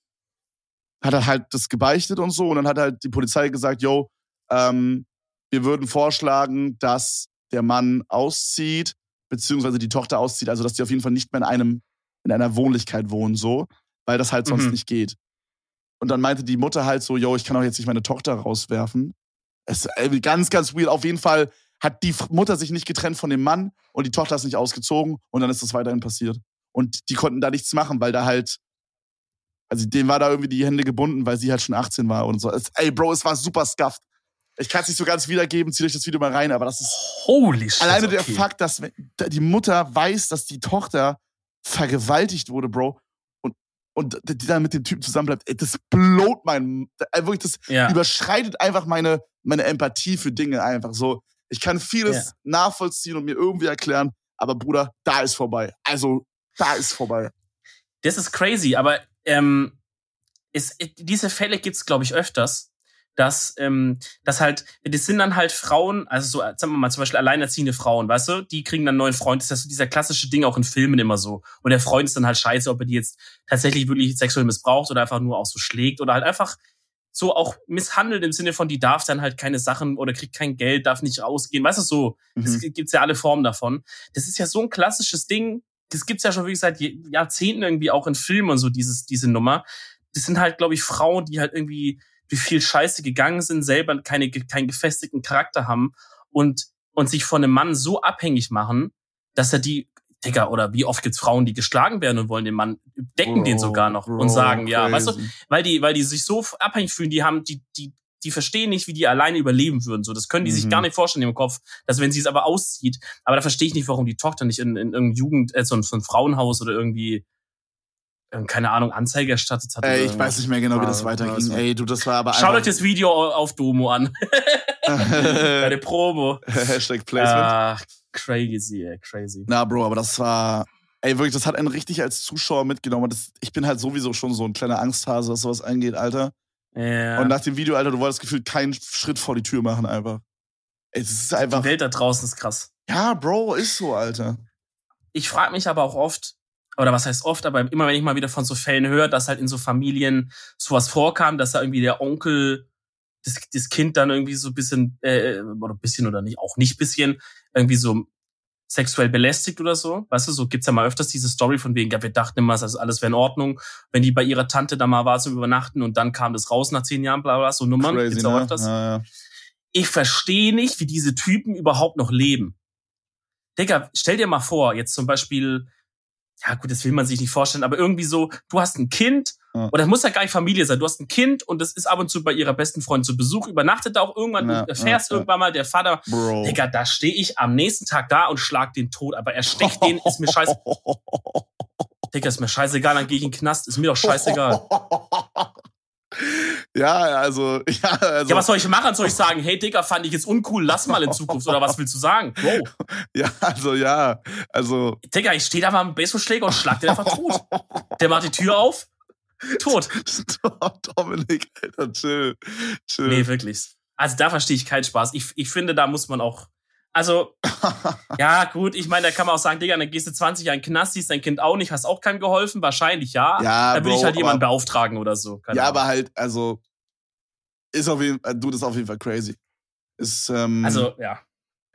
hat er halt das gebeichtet und so. Und dann hat halt die Polizei gesagt, yo, ähm, wir würden vorschlagen, dass der Mann auszieht, beziehungsweise die Tochter auszieht, also dass die auf jeden Fall nicht mehr in einem, in einer Wohnlichkeit wohnen, so, weil das halt sonst Mhm. nicht geht. Und dann meinte die Mutter halt so, yo, ich kann auch jetzt nicht meine Tochter rauswerfen. Es ist irgendwie ganz, ganz weird. Auf jeden Fall hat die Mutter sich nicht getrennt von dem Mann und die Tochter ist nicht ausgezogen und dann ist das weiterhin passiert. Und die konnten da nichts machen, weil da halt, also denen war da irgendwie die Hände gebunden, weil sie halt schon 18 war und so. Es, ey, Bro, es war super scuffed. Ich kann es nicht so ganz wiedergeben, zieht euch das Video mal rein, aber das ist Holy shit. alleine der okay. Fakt, dass die Mutter weiß, dass die Tochter vergewaltigt wurde, Bro, und, und die dann mit dem Typen zusammenbleibt, ey, das blowt mein, äh, wirklich, das Ja. überschreitet einfach meine, meine Empathie für Dinge einfach so. Ich kann vieles Ja. nachvollziehen und mir irgendwie erklären, aber Bruder, da ist vorbei. Also, da ist vorbei. Das ist crazy, aber ähm, es, diese Fälle gibt's glaube ich, öfters. Dass, ähm, dass halt, das sind dann halt Frauen, also so, sagen wir mal, zum Beispiel alleinerziehende Frauen, weißt du, die kriegen dann einen neuen Freund. Das ist ja so dieser klassische Ding auch in Filmen immer so. Und der Freund ist dann halt scheiße, ob er die jetzt tatsächlich wirklich sexuell missbraucht oder einfach nur auch so schlägt oder halt einfach so auch misshandelt im Sinne von, die darf dann halt keine Sachen oder kriegt kein Geld, darf nicht rausgehen, weißt du, so. Es Mhm. gibt's ja alle Formen davon. Das ist ja so ein klassisches Ding. Das gibt's ja schon wirklich seit Jahrzehnten irgendwie auch in Filmen und so, dieses, diese Nummer. Das sind halt, glaube ich, Frauen, die halt irgendwie wie viel Scheiße gegangen sind, selber keine, keinen gefestigten Charakter haben und, und sich von einem Mann so abhängig machen, dass er die, Digga, oder wie oft gibt's Frauen, die geschlagen werden und wollen den Mann, decken den Bro, sogar noch Bro, und sagen, ja, weißt du, crazy. weil die, weil die sich so abhängig fühlen, die haben, die, die, die verstehen nicht, wie die alleine überleben würden. So, das können die sich Mhm. gar nicht vorstellen im Kopf, dass wenn sie es aber auszieht, aber da verstehe ich nicht, warum die Tochter nicht in, in irgendeinem Jugend, äh, so ein, so ein Frauenhaus oder irgendwie, keine Ahnung, Anzeige erstattet hat. Ey, ich weiß nicht mehr genau, wie das weiterging. also. Ey, du, das war aber Schaut euch das Video auf Domo an. (laughs) Bei der Promo. (laughs) Hashtag Placement. Ach, crazy, ey, crazy. Na, Bro, aber das war. Ey, wirklich, das hat einen richtig als Zuschauer mitgenommen. Das, ich bin halt sowieso schon so ein kleiner Angsthase, was sowas angeht, Alter. Ja. Und nach dem Video, Alter, du wolltest gefühlt keinen Schritt vor die Tür machen, einfach. Ey, das ist einfach. die Welt da draußen ist krass. Ja, Bro, ist so, Alter. ich frage mich aber auch oft, oder was heißt oft, aber immer wenn ich mal wieder von so Fällen höre, dass halt in so Familien sowas vorkam, dass da irgendwie der Onkel das, das Kind dann irgendwie so ein bisschen, äh, oder ein bisschen oder nicht, auch nicht bisschen, irgendwie so sexuell belästigt oder so. Weißt du, so gibt's ja mal öfters diese Story von wegen, ja, wir dachten immer, also alles wäre in Ordnung, wenn die bei ihrer Tante da mal war zum Übernachten und dann kam das raus nach zehn Jahren, bla bla, so Nummern. Crazy, gibt's auch ne? öfters Ja, ja. ich verstehe nicht, wie diese Typen überhaupt noch leben. Digga, stell dir mal vor, jetzt zum Beispiel, ja gut, das will man sich nicht vorstellen, aber irgendwie so, du hast ein Kind, Ja. oder das muss ja gar nicht Familie sein, du hast ein Kind und das ist ab und zu bei ihrer besten Freundin zu Besuch, übernachtet da auch irgendwann, Ja, du erfährst ja, irgendwann mal, der Vater, Bro. Digga, da stehe ich am nächsten Tag da und schlag den tot, aber er stecht den, ist mir scheiße, (laughs) Digga, ist mir scheißegal, dann gehe ich in den Knast, ist mir doch scheißegal. (laughs) ja, also, (laughs) ja, also. Ja, was soll ich machen? Soll ich sagen, hey Digga, fand ich jetzt uncool, lass mal in Zukunft, oder was willst du sagen? (laughs) Bro. ja, also, ja. Also. Digga, ich stehe da mal dem Baseballschläger und schlag den einfach tot. (laughs) Der macht die Tür auf, tot. Dominik, Alter, chill. Chill. Nee, wirklich. Also da verstehe ich keinen Spaß. Ich, ich finde, da muss man auch. Also, (laughs) ja, gut, ich meine, da kann man auch sagen, Digga, dann gehst du 20 Jahre in den Knast, siehst dein Kind auch nicht, hast auch keinem geholfen, wahrscheinlich ja. Ja, da würde ich halt jemanden beauftragen oder so. Keine ja, Ahnung. aber halt, also. Ist auf jeden Fall, du, das ist auf jeden Fall crazy. Ist, ähm, Also, ja.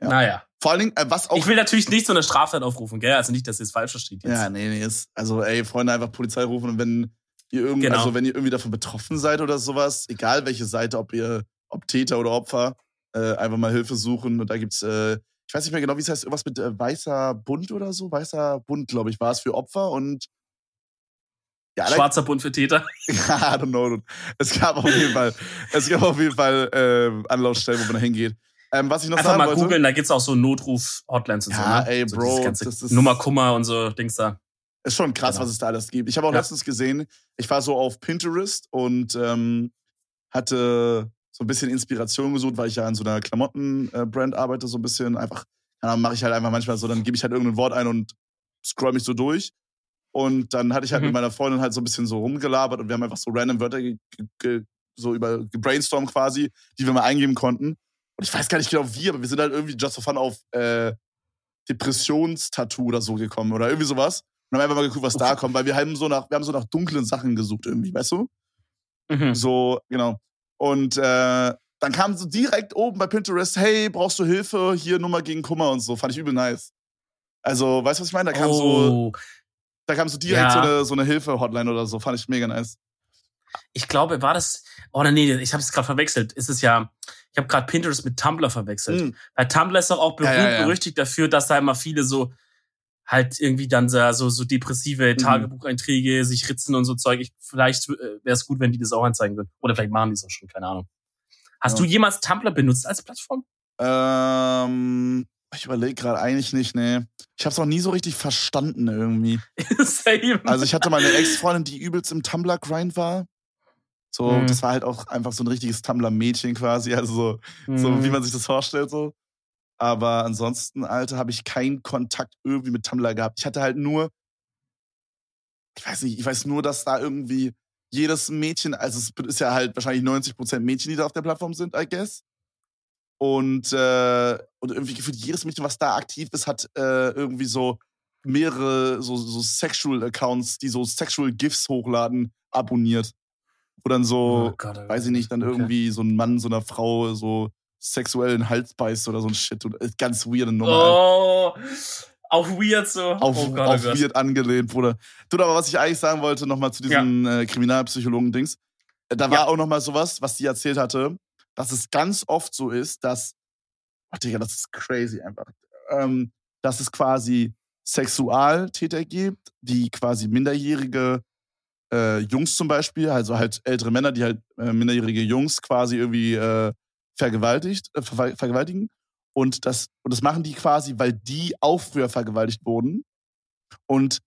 Ja. Naja. vor allen Dingen, äh, was auch. Ich will natürlich nicht so eine Straftat aufrufen, gell? Also nicht, dass ihr es falsch versteht jetzt. Ja, nee, nee, ist, also ey, Freunde, einfach Polizei rufen und wenn ihr irgendwie, Genau. also wenn ihr irgendwie davon betroffen seid oder sowas, egal welche Seite, ob ihr, ob Täter oder Opfer, äh, einfach mal Hilfe suchen und da gibt's, äh, ich weiß nicht mehr genau, wie es heißt, irgendwas mit äh, weißer Bund oder so, weißer Bund, glaube ich, war es für Opfer und ja, Schwarzer Bund für Täter. (laughs) I don't know. Es gab auf jeden Fall, es gab auf jeden Fall äh, Anlaufstellen, wo man da hingeht. Ähm, was ich noch Einfach sagen mal wollte, googeln, da gibt's auch so Notruf-Hotlines und Ja, so. Ne? ey, so Bro, ganze das ist- Nummer Kummer und so Dings da. Ist schon krass, Genau. was es da alles gibt. Ich habe auch Ja. letztens gesehen, ich war so auf Pinterest und ähm, hatte so ein bisschen Inspiration gesucht, weil ich ja an so einer Klamottenbrand arbeite, so ein bisschen einfach. Dann mache ich halt einfach manchmal so, dann gebe ich halt irgendein Wort ein und scroll mich so durch. Und dann hatte ich halt Mhm. mit meiner Freundin halt so ein bisschen so rumgelabert und wir haben einfach so random Wörter so über gebrainstorm quasi, die wir mal eingeben konnten. Und ich weiß gar nicht genau wie, aber wir sind halt irgendwie just for fun auf äh, Depressionstattoo oder so gekommen oder irgendwie sowas. Und haben einfach mal geguckt, was da kommt, weil wir haben so nach, wir haben so nach dunklen Sachen gesucht irgendwie, weißt du? Mhm. So, genau. Und äh, dann kam so direkt oben bei Pinterest, hey, brauchst du Hilfe? Hier Nummer gegen Kummer und so. Fand ich übel nice. Also, weißt du, was ich meine? Da kam so, oh, da kam so direkt Ja. so eine, so eine Hilfe-Hotline oder so. Fand ich mega nice. ich glaube, war das. Oh nee, ich habe es gerade verwechselt. Ist es ja. Ich habe gerade Pinterest mit Tumblr verwechselt. Mhm. Weil Tumblr ist doch auch berühmt, ja, ja. berüchtigt dafür, dass da immer viele so halt irgendwie dann so, so, so depressive Mhm. Tagebucheinträge sich ritzen und so Zeug. Ich, vielleicht wäre es gut, wenn die das auch anzeigen würden. Oder vielleicht machen die es auch schon, keine Ahnung. Hast Ja. du jemals Tumblr benutzt als Plattform? Ähm, ich überlege gerade eigentlich nicht, nee. Ich habe es auch nie so richtig verstanden irgendwie. (laughs) Same. Also ich hatte mal eine Ex-Freundin, die übelst im Tumblr-Grind war. So, Mhm. das war halt auch einfach so ein richtiges Tumblr-Mädchen quasi, also so, so Mhm. wie man sich das vorstellt so. Aber ansonsten, Alter, habe ich keinen Kontakt irgendwie mit Tumblr gehabt. Ich hatte halt nur, ich weiß nicht, ich weiß nur, dass da irgendwie jedes Mädchen, also es ist ja halt wahrscheinlich 90% Mädchen, die da auf der Plattform sind, I guess. Und, äh, und irgendwie gefühlt jedes Mädchen, was da aktiv ist, hat äh, irgendwie so mehrere so, so Sexual Accounts, die so Sexual GIFs hochladen, abonniert. Wo dann so, Oh Gott, oh weiß ich nicht, dann Okay. irgendwie so ein Mann so einer Frau so sexuellen Hals beißt oder so ein Shit. Äh, ganz weirde Nummer. Oh, auch weird so. auf oh Gott, auf oh weird angelehnt, Bruder. Du, aber was ich eigentlich sagen wollte, nochmal zu diesem äh, Kriminalpsychologen-Dings. Äh, Da war Ja. auch nochmal sowas, was sie erzählt hatte, dass es ganz oft so ist, dass, oh Digga, das ist crazy einfach, ähm, dass es quasi Sexualtäter gibt, die quasi minderjährige äh, Jungs zum Beispiel, also halt ältere Männer, die halt äh, minderjährige Jungs quasi irgendwie äh, vergewaltigt, äh, ver vergewaltigen. Und das, und das machen die quasi, weil die auch früher vergewaltigt wurden. Und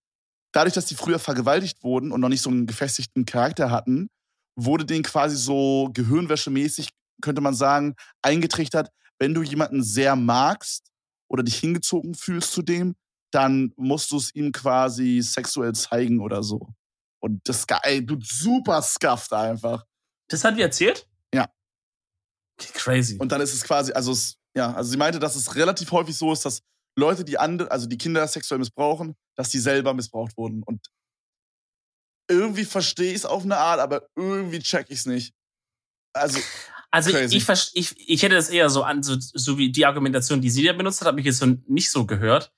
dadurch, dass die früher vergewaltigt wurden und noch nicht so einen gefestigten Charakter hatten, wurde denen quasi so gehirnwäschemäßig, könnte man sagen, eingetrichtert, wenn du jemanden sehr magst oder dich hingezogen fühlst zu dem, dann musst du es ihm quasi sexuell zeigen oder so. Und das ey, du super scuffed einfach. Das hat die erzählt? Crazy. Und dann ist es quasi, also es, ja, also sie meinte, dass es relativ häufig so ist, dass Leute, die andere, also die Kinder sexuell missbrauchen, dass die selber missbraucht wurden. Und irgendwie verstehe ich es auf eine Art, aber irgendwie check ich es nicht. Also, Also ich, Crazy. ich, ich, ich hätte das eher so an, so, so wie die Argumentation, die sie da benutzt hat, habe ich jetzt so nicht so gehört.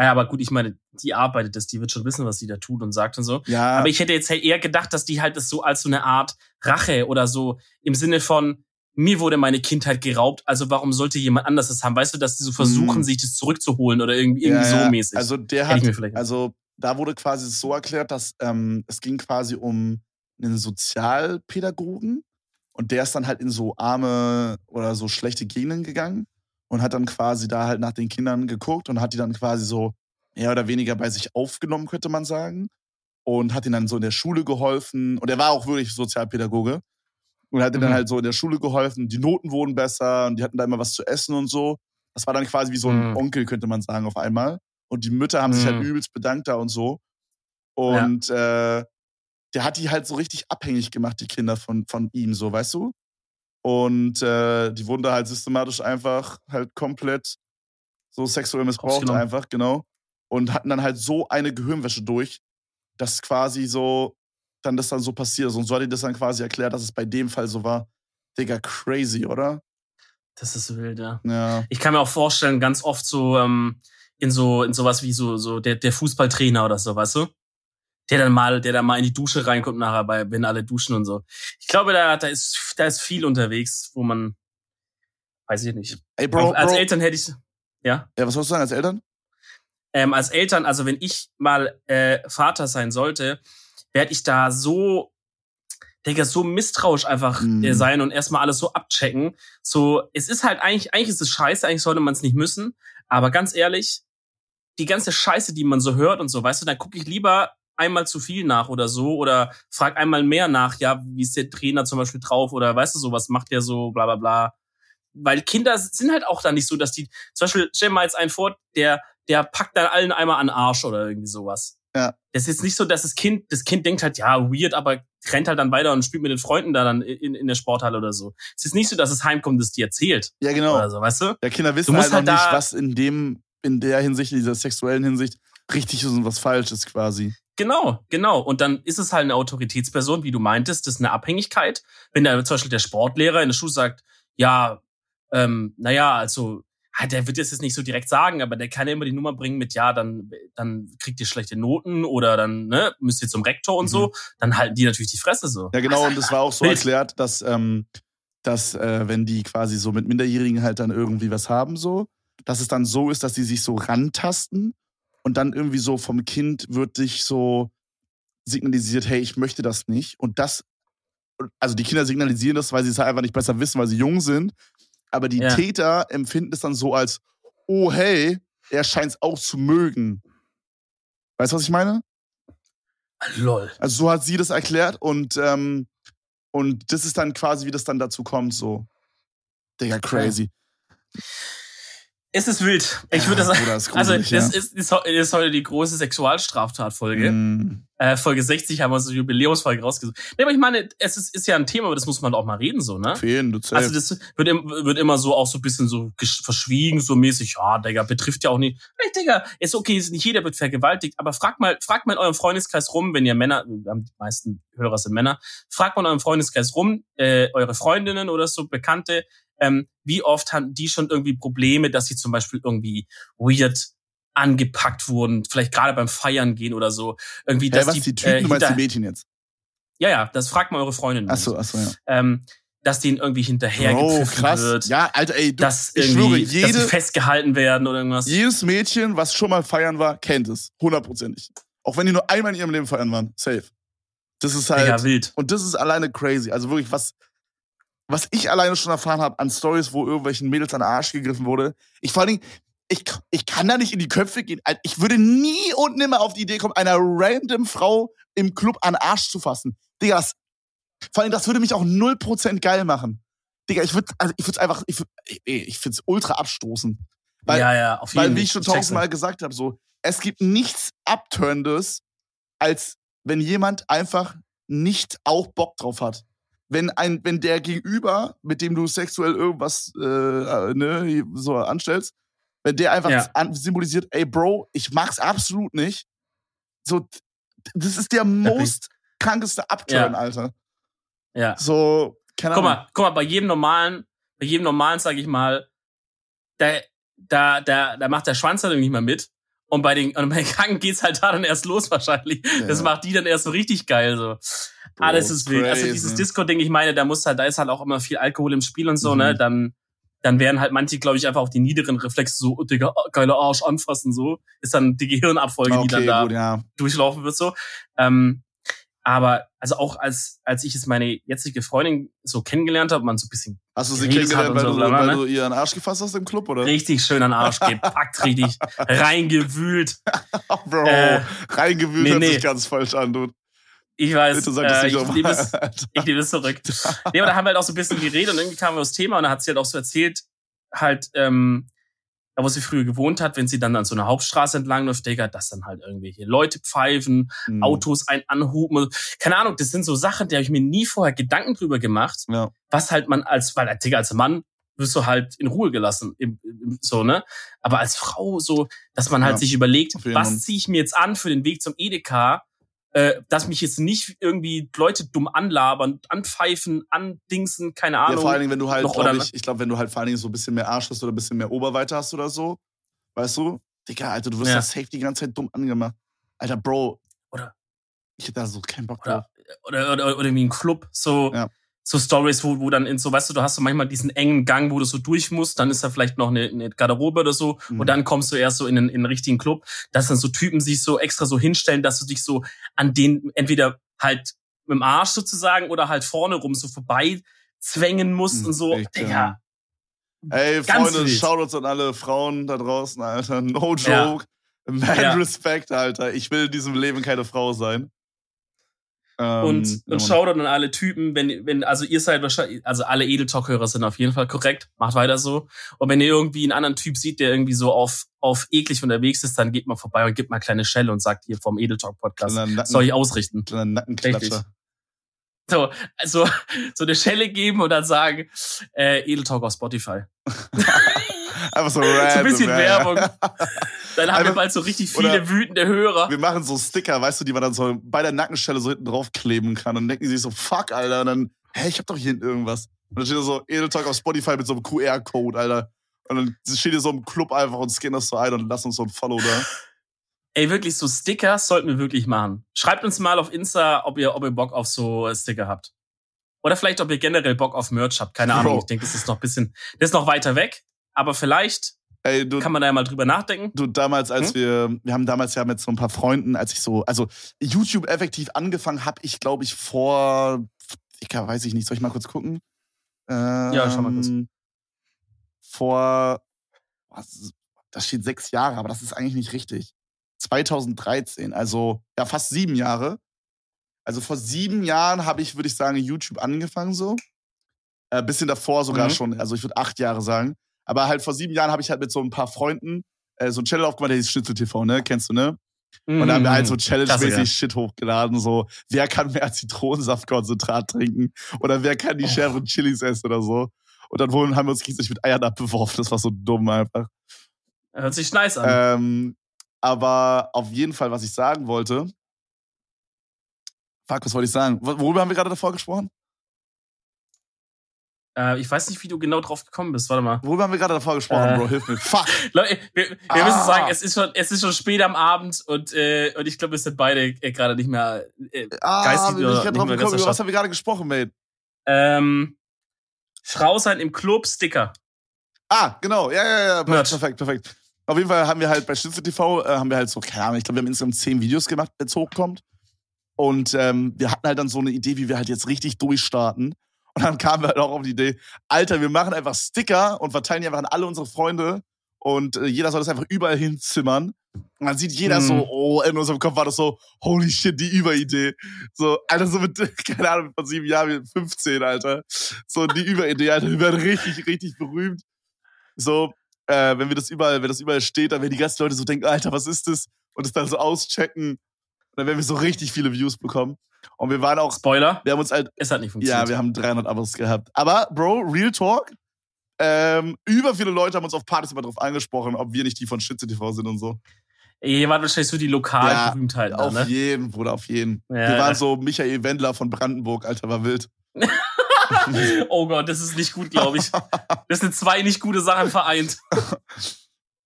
Ja, aber gut, ich meine, die arbeitet das, die wird schon wissen, was sie da tut und sagt und so. ja, Aber ich hätte jetzt eher gedacht, dass die halt das so als so eine Art Rache oder so im Sinne von, mir wurde meine Kindheit geraubt, also warum sollte jemand anders das haben? Weißt du, dass die so versuchen, Mm. sich das zurückzuholen oder irgendwie, irgendwie ja, ja. so mäßig. Also der Hätte hat, also da wurde quasi so erklärt, dass ähm, es ging quasi um einen Sozialpädagogen und der ist dann halt in so arme oder so schlechte Gegenden gegangen und hat dann quasi da halt nach den Kindern geguckt und hat die dann quasi so mehr oder weniger bei sich aufgenommen, könnte man sagen. Und hat ihnen dann so in der Schule geholfen. Und er war auch wirklich Sozialpädagoge. Und hat ihnen dann Mhm. halt so in der Schule geholfen. Die Noten wurden besser und die hatten da immer was zu essen und so. Das war dann quasi wie so ein Mhm. Onkel, könnte man sagen, auf einmal. Und die Mütter haben sich halt Mhm. übelst bedankt da und so. Und äh, der hat die halt so richtig abhängig gemacht, die Kinder von, von ihm, so, weißt du? Und äh, die wurden da halt systematisch einfach halt komplett so sexuell missbraucht, einfach, genau. Und hatten dann halt so eine Gehirnwäsche durch, dass quasi so dann das dann so passiert ist. Und so hat die das dann quasi erklärt, dass es bei dem Fall so war. Digga, crazy, oder? das ist wild, ja. Ja. Ich kann mir auch vorstellen, ganz oft so ähm, in so in sowas wie so so der der Fußballtrainer oder so, weißt du? Der dann mal der dann mal in die Dusche reinkommt nachher bei wenn alle duschen und so. Ich glaube, da da ist da ist viel unterwegs, wo man weiß ich nicht. Ey, Bro, als Bro. Eltern hätte ich ja Ja, was sollst du sagen als Eltern? ähm, als Eltern, also wenn ich mal äh, Vater sein sollte, werde ich da so Digga, so misstrauisch einfach Mhm. äh, sein und erstmal alles so abchecken. So, es ist halt eigentlich, eigentlich ist es scheiße, eigentlich sollte man es nicht müssen. Aber ganz ehrlich, die ganze Scheiße, die man so hört und so, weißt du, dann gucke ich lieber einmal zu viel nach oder so oder frag einmal mehr nach, ja, wie ist der Trainer zum Beispiel drauf oder weißt du so, was macht der so, bla bla bla. Weil Kinder sind halt auch dann nicht so, dass die, zum Beispiel, stell mal jetzt einen vor, der, der packt dann allen einmal an Arsch oder irgendwie sowas. Ja. Das ist jetzt nicht so, dass das Kind, das Kind denkt halt, ja, weird, aber rennt halt dann weiter und spielt mit den Freunden da dann in, in der Sporthalle oder so. Es ist nicht so, dass es heimkommt, das dir erzählt. Ja, genau. Oder so, weißt du? Ja, Kinder wissen halt halt nicht, was in dem, in der Hinsicht, in dieser sexuellen Hinsicht, richtig ist und was falsch ist quasi. Genau, genau. Und dann ist es halt eine Autoritätsperson, wie du meintest, das ist eine Abhängigkeit. Wenn da zum Beispiel der Sportlehrer in der Schule sagt, ja, ähm, naja, also, der wird es jetzt nicht so direkt sagen, aber der kann ja immer die Nummer bringen mit, ja, dann, dann kriegt ihr schlechte Noten oder dann, ne, müsst ihr zum Rektor und so, dann halten die natürlich die Fresse so. Mhm. Ja, genau, und das war auch so Wild. (laughs) erklärt, dass, ähm, dass äh, wenn die quasi so mit Minderjährigen halt dann irgendwie was haben, so, dass es dann so ist, dass die sich so rantasten und dann irgendwie so vom Kind wird sich so signalisiert, hey, ich möchte das nicht. Und das, also die Kinder signalisieren das, weil sie es halt einfach nicht besser wissen, weil sie jung sind. Aber die Ja. Täter empfinden es dann so als, oh hey, er scheint es auch zu mögen. Weißt du, was ich meine? Lol. Also so hat sie das erklärt und, ähm, und das ist dann quasi, wie das dann dazu kommt, so. Digga, crazy. Es ist wild. Ich Ja, würde das Bruder, (laughs) Also, das ja. ist, ist, ist heute die große Sexualstraftat-Folge. Mm, Äh, Folge 60 haben wir uns eine Jubiläumsfolge rausgesucht. Nee, aber ich meine, es ist, ist ja ein Thema, über das muss man auch mal reden, so, ne? Fehlen, du Also zählst. das wird, wird immer so auch so ein bisschen so verschwiegen, so mäßig, ja, Digga, betrifft ja auch nicht. Hey, Digga, ist okay, ist nicht jeder wird vergewaltigt, aber fragt mal, fragt mal in eurem Freundeskreis rum, wenn ihr Männer, wir haben die meisten Hörer sind Männer, fragt mal in eurem Freundeskreis rum, äh, eure Freundinnen oder so, Bekannte, ähm, wie oft haben die schon irgendwie Probleme, dass sie zum Beispiel irgendwie weird angepackt wurden, vielleicht gerade beim Feiern gehen oder so. Irgendwie, dass was, die, die Typen, äh, du meinst die Mädchen jetzt? ja, ja, das fragt mal eure Freundinnen. Achso, achso, ja. Ähm, dass denen irgendwie hinterher krass. wird Ja, Alter, ey, du, dass ich schwöre, dass sie jede, festgehalten werden oder irgendwas. jedes Mädchen, was schon mal feiern war, kennt es. Hundertprozentig. Auch wenn die nur einmal in ihrem Leben feiern waren. Safe. Das ist halt. Digga, wild. Und das ist alleine crazy. Also wirklich, was, was ich alleine schon erfahren habe an Stories, wo irgendwelchen Mädels an den Arsch gegriffen wurde. Ich vor allen Dingen, ich, ich kann da nicht in die Köpfe gehen. Ich würde nie und nimmer auf die Idee kommen, einer random Frau im Club an den Arsch zu fassen. Digga, das, vor allem, das würde mich auch 0% geil machen. Digga, ich würde also ich würde einfach, ich, würd- ich, ich finde es ultra abstoßen. Weil, ja, ja, auf jeden weil wie ich schon tausendmal gesagt habe, so, es gibt nichts Abturnendes, als wenn jemand einfach nicht auch Bock drauf hat. Wenn ein, wenn der Gegenüber, mit dem du sexuell irgendwas äh, äh, ne, so anstellst, wenn der einfach Ja. symbolisiert, ey Bro, ich mag's absolut nicht. So, das ist der most krankeste Upturn, Ja. Alter. Ja. So, keine Guck Ahnung. mal, guck mal, bei jedem normalen, bei jedem normalen, sag ich mal, da, da, da, da macht der Schwanz halt nicht mehr mit. Und bei den, und bei den Kranken geht's halt da (laughs) dann erst los wahrscheinlich. Das Ja. macht die dann erst so richtig geil, so. Alles ist wild. Also crazy. dieses Disco-Ding, ich meine, da muss halt, da ist halt auch immer viel Alkohol im Spiel und so, Mhm. ne, dann, dann werden halt manche, glaube ich, einfach auch die niederen Reflexe so, oh, Digga, oh, geiler Arsch anfassen, so. Ist dann die Gehirnabfolge, die dann Okay, da gut, ja. durchlaufen wird so. Ähm, aber also auch als als ich jetzt meine jetzige Freundin so kennengelernt habe, man so ein bisschen Hast du sie kennengelernt, weil, du, so, bla, weil ne? du ihren Arsch gefasst hast im Club, oder? richtig schön an Arsch gepackt, (laughs) richtig reingewühlt. Bro, Äh, reingewühlt nee, hört nee. sich ganz falsch an, du. Ich weiß, äh, ich nochmal. nehme es, ich nehme es zurück. (laughs) Nee, aber da haben wir halt auch so ein bisschen geredet und irgendwie kamen wir aufs Thema und dann hat sie halt auch so erzählt, halt, ähm, da wo sie früher gewohnt hat, wenn sie dann an so einer Hauptstraße entlang läuft, Digga, dass dann halt irgendwelche Leute pfeifen, Hm. Autos ein anhupen. Keine Ahnung, das sind so Sachen, die habe ich mir nie vorher Gedanken drüber gemacht. Ja. Was halt man als, weil Digga, als Mann wirst du halt in Ruhe gelassen, im, im, so, ne? Aber als Frau so, dass man halt Ja, sich überlegt, was ziehe ich mir jetzt an für den Weg zum Edeka, äh, dass mich jetzt nicht irgendwie Leute dumm anlabern, anpfeifen, andingsen, keine Ja, Ahnung. vor allen Dingen, wenn du halt, glaube oder- ich, ich glaube, wenn du halt vor allen Dingen so ein bisschen mehr Arsch hast oder ein bisschen mehr Oberweite hast oder so, weißt du? Digga, Alter, du wirst Ja. ja safe die ganze Zeit dumm angemacht. Alter, Bro. Oder- Ich hätte da so keinen Bock drauf. oder, oder, oder irgendwie ein Club, so, Ja. So Stories, wo, wo dann in so, weißt du, du hast so manchmal diesen engen Gang, wo du so durch musst, dann ist da vielleicht noch eine, eine Garderobe oder so, Mhm. und dann kommst du erst so in einen, in einen richtigen Club, dass dann so Typen sich so extra so hinstellen, dass du dich so an den entweder halt mit dem Arsch sozusagen oder halt vorne rum so vorbei zwängen musst Mhm, und so. echt, Digga, ja. Ey, Ganz Freunde, wild. Shoutouts an alle Frauen da draußen, Alter. No Ja. joke. Man Ja. Respect, Alter. Ich will in diesem Leben keine Frau sein. Ähm, und und schaut dann an alle Typen, wenn, wenn, also ihr seid wahrscheinlich, also alle Edeltalk-Hörer sind auf jeden Fall korrekt, macht weiter so. Und wenn ihr irgendwie einen anderen Typ sieht, der irgendwie so auf, auf eklig unterwegs ist, dann geht mal vorbei und gibt mal kleine Schelle und sagt hier vom Edeltalk-Podcast, soll ich ausrichten. Nackenklatscher. So, also (laughs) so eine Schelle geben und dann sagen, äh, Edeltalk auf Spotify. (laughs) Einfach so (laughs) random. so ein bisschen Werbung. Dann haben wir bald so richtig viele wütende Hörer. Wir machen so Sticker, weißt du, die man dann so bei der Nackenstelle so hinten draufkleben kann. Und denken sie sich so, fuck, Alter. Und dann, hä, ich hab doch hier hinten irgendwas. Und dann steht da so Edeltalk auf Spotify mit so einem QR-Code, Alter. Und dann steht hier so im Club einfach und scannen das so ein und lass uns so ein Follow da. (laughs) Ey, wirklich, so Sticker sollten wir wirklich machen. Schreibt uns mal auf Insta, ob ihr, ob ihr Bock auf so Sticker habt. Oder vielleicht, ob ihr generell Bock auf Merch habt. Keine Ahnung. Bro. Ich denke, das ist noch ein bisschen, das ist noch weiter weg. Aber vielleicht Ey, du, kann man da ja mal drüber nachdenken. Du, damals, als hm? wir, wir haben damals ja mit so ein paar Freunden, als ich so, also YouTube effektiv angefangen habe, ich glaube ich vor, ich kann, weiß ich nicht, soll ich mal kurz gucken? Ähm, ja, schau mal kurz. Ähm, vor, was, das steht sechs Jahre, aber das ist eigentlich nicht richtig. 2013, also ja, fast sieben Jahre. Also vor sieben Jahren habe ich, würde ich sagen, YouTube angefangen so. Äh, bisschen davor sogar mhm. schon, also ich würde acht Jahre sagen. Aber halt vor sieben Jahren habe ich halt mit so ein paar Freunden äh, so ein Channel aufgemacht, der hieß Schnitzel TV, ne? Kennst du, ne? Und dann haben wir halt so mhm. Challenge-mäßig Shit hochgeladen, so, wer kann mehr Zitronensaftkonzentrat trinken? Oder wer kann die oh. schärferen Chilis essen oder so? Und dann wurden, haben wir uns gegenseitig mit Eiern abbeworfen. Das war so dumm einfach. Hört sich nice an. Ähm, aber auf jeden Fall, was ich sagen wollte. Fuck, was wollte ich sagen? Worüber haben wir gerade davor gesprochen? Äh, ich weiß nicht, wie du genau drauf gekommen bist. Warte mal. Worüber haben wir gerade davor gesprochen, äh, Bro? Hilf mir. Fuck. (laughs) Leute, wir, wir ah. müssen sagen, es ist schon, es ist schon spät am Abend und, äh, und ich glaube, wir sind beide äh, gerade nicht mehr äh, ah, geistig bin ich drauf gekommen. Über was haben wir gerade gesprochen, Mate? Ähm, Frau sein im Club Sticker. Ah, genau. Ja, ja, ja. Perfekt, perfekt, perfekt. Auf jeden Fall haben wir halt bei Schnitzel TV, äh, haben wir halt so, keine Ahnung, ich glaube, wir haben insgesamt zehn Videos gemacht, wenn es hochkommt. Und ähm, wir hatten halt dann so eine Idee, wie wir halt jetzt richtig durchstarten. Und dann kamen wir halt auch auf die Idee, Alter, wir machen einfach Sticker und verteilen die einfach an alle unsere Freunde. Und äh, jeder soll das einfach überall hinzimmern. Und dann sieht jeder hm. so, oh, in unserem Kopf war das so, holy shit, die Überidee. So, Alter, so mit, (laughs) keine Ahnung, von sieben Jahren, 15, Alter. So, die Überidee, Alter, wir werden richtig, richtig berühmt. So, äh, wenn wir das überall, wenn das überall steht, dann werden die ganzen Leute so denken, Alter, was ist das? Und es dann so auschecken. Und dann werden wir so richtig viele Views bekommen. Und wir waren auch. Spoiler. Wir haben uns halt. Es hat nicht funktioniert. Ja, wir haben 300 Abos gehabt. Aber, Bro, Real Talk. Ähm, über viele Leute haben uns auf Partys immer drauf angesprochen, ob wir nicht die von Schütze TV sind und so. Ihr wart wahrscheinlich so die lokalen ja, Berühmtheiten. Auf ne? jeden, Bruder, auf jeden. Ja. Wir waren so Michael Wendler von Brandenburg, Alter, war wild. (laughs) oh Gott, das ist nicht gut, glaube ich. (laughs) Das sind zwei nicht gute Sachen vereint.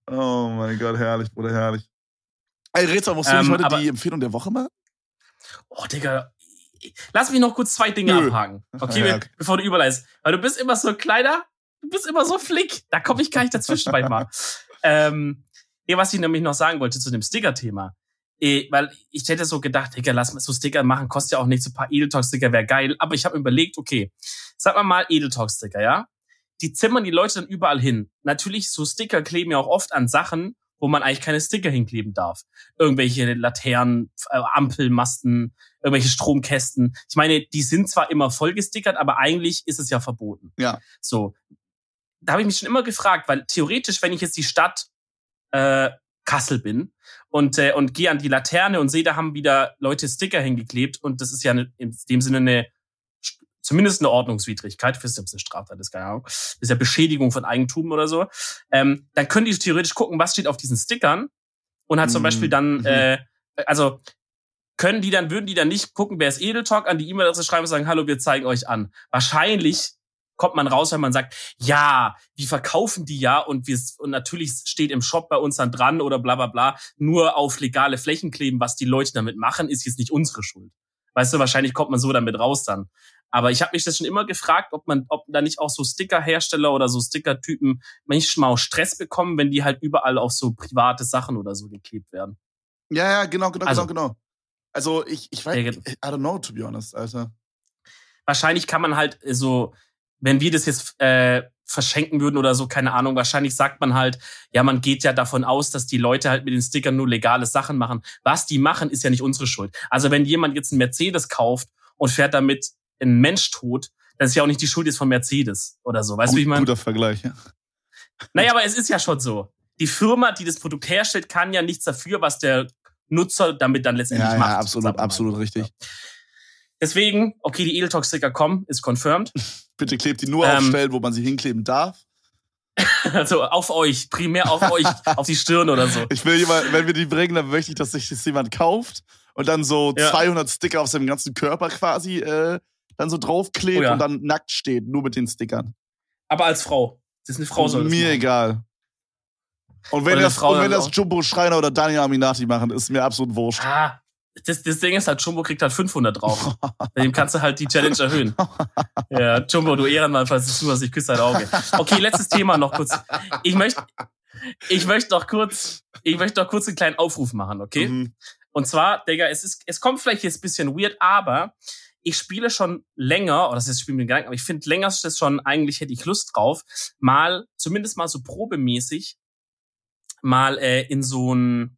oh mein Gott, herrlich, Bruder, herrlich. Ey, Rätsel, musst du ähm, nicht heute die Empfehlung der Woche machen? Oh, Digga. Lass mich noch kurz zwei Dinge Nö. abhaken. Okay, ja, okay, bevor du überleist. Weil du bist immer so kleiner, du bist immer so flick. Da komme ich gar nicht dazwischen manchmal. (laughs) ähm, was ich nämlich noch sagen wollte zu dem Sticker-Thema. Eh, weil ich hätte so gedacht, Digga, lass mal so Sticker machen, kostet ja auch nichts, so ein paar Edeltalk-Sticker wäre geil. Aber ich habe überlegt, okay, sag mal mal Edeltalk-Sticker, ja? Die zimmern die Leute dann überall hin. Natürlich, so Sticker kleben ja auch oft an Sachen, wo man eigentlich keine Sticker hinkleben darf. Irgendwelche Laternen, äh, Ampelmasten, irgendwelche Stromkästen. Ich meine, die sind zwar immer vollgestickert, aber eigentlich ist es ja verboten. Ja. So. Da habe ich mich schon immer gefragt, weil theoretisch, wenn ich jetzt die Stadt äh, Kassel bin und äh, und gehe an die Laterne und sehe, da haben wieder Leute Sticker hingeklebt und das ist ja eine, in dem Sinne eine zumindest eine Ordnungswidrigkeit, ich weiß nicht, ob es eine Straftat ist, keine Ahnung, das ist ja Beschädigung von Eigentum oder so, ähm, dann können die theoretisch gucken, was steht auf diesen Stickern und hat zum Beispiel dann, mhm. äh, also können die dann, würden die dann nicht gucken, wer ist Edeltalk, an die E-Mail-Adresse schreiben und sagen, hallo, wir zeigen euch an. Wahrscheinlich kommt man raus, wenn man sagt, ja, wir verkaufen die ja und wir und natürlich steht im Shop bei uns dann dran oder bla bla bla, nur auf legale Flächen kleben, was die Leute damit machen, ist jetzt nicht unsere Schuld. Weißt du, wahrscheinlich kommt man so damit raus dann. Aber ich habe mich das schon immer gefragt, ob man, ob da nicht auch so Sticker-Hersteller oder so Sticker-Typen manchmal auch Stress bekommen, wenn die halt überall auf so private Sachen oder so geklebt werden. Ja, ja, genau, genau, also, genau, genau. Also ich, ich weiß, I don't know, to be honest, Alter. Wahrscheinlich kann man halt so, wenn wir das jetzt äh, verschenken würden oder so, keine Ahnung. Wahrscheinlich sagt man halt, ja, man geht ja davon aus, dass die Leute halt mit den Stickern nur legale Sachen machen. Was die machen, ist ja nicht unsere Schuld. Also wenn jemand jetzt einen Mercedes kauft und fährt damit einen Mensch tot, das ist ja auch nicht die Schuld jetzt von Mercedes oder so. Weißt du, wie ich meine? Guter Vergleich, ja. Naja, aber es ist ja schon so. Die Firma, die das Produkt herstellt, kann ja nichts dafür, was der Nutzer damit dann letztendlich ja, macht. Ja, absolut, absolut richtig. Deswegen, okay, die Edeltalk-Sticker kommen, ist confirmed. (laughs) Bitte klebt die nur ähm, auf Stellen, wo man sie hinkleben darf. (laughs) Also auf euch, primär auf euch, (laughs) auf die Stirn oder so. Ich will jemand, wenn wir die bringen, dann möchte ich, dass sich das jemand kauft und dann so ja. 200 Sticker auf seinem ganzen Körper quasi äh, dann so draufklebt oh ja. und dann nackt steht, nur mit den Stickern. Aber als Frau. Das ist eine Frau soll Mir egal. Und wenn, das, und wenn das Jumbo Schreiner oder Daniel Aminati machen, ist mir absolut wurscht. Ah, das, das Ding ist halt, Jumbo kriegt halt 500 drauf. Bei (laughs) dem kannst du halt die Challenge erhöhen. (laughs) Ja, Jumbo, du Ehrenmann, falls du zuhörst, ich küsse dein Auge. Okay, letztes Thema noch kurz. Ich möchte, ich möchte noch kurz, ich möchte noch kurz einen kleinen Aufruf machen, okay? Mhm. Und zwar, Digga, es ist, es kommt vielleicht jetzt ein bisschen weird, aber ich spiele schon länger, oder das ist, ich spiele mir Gedanken, aber ich finde länger ist das schon, eigentlich hätte ich Lust drauf, mal, zumindest mal so probemäßig, mal äh, in so ein,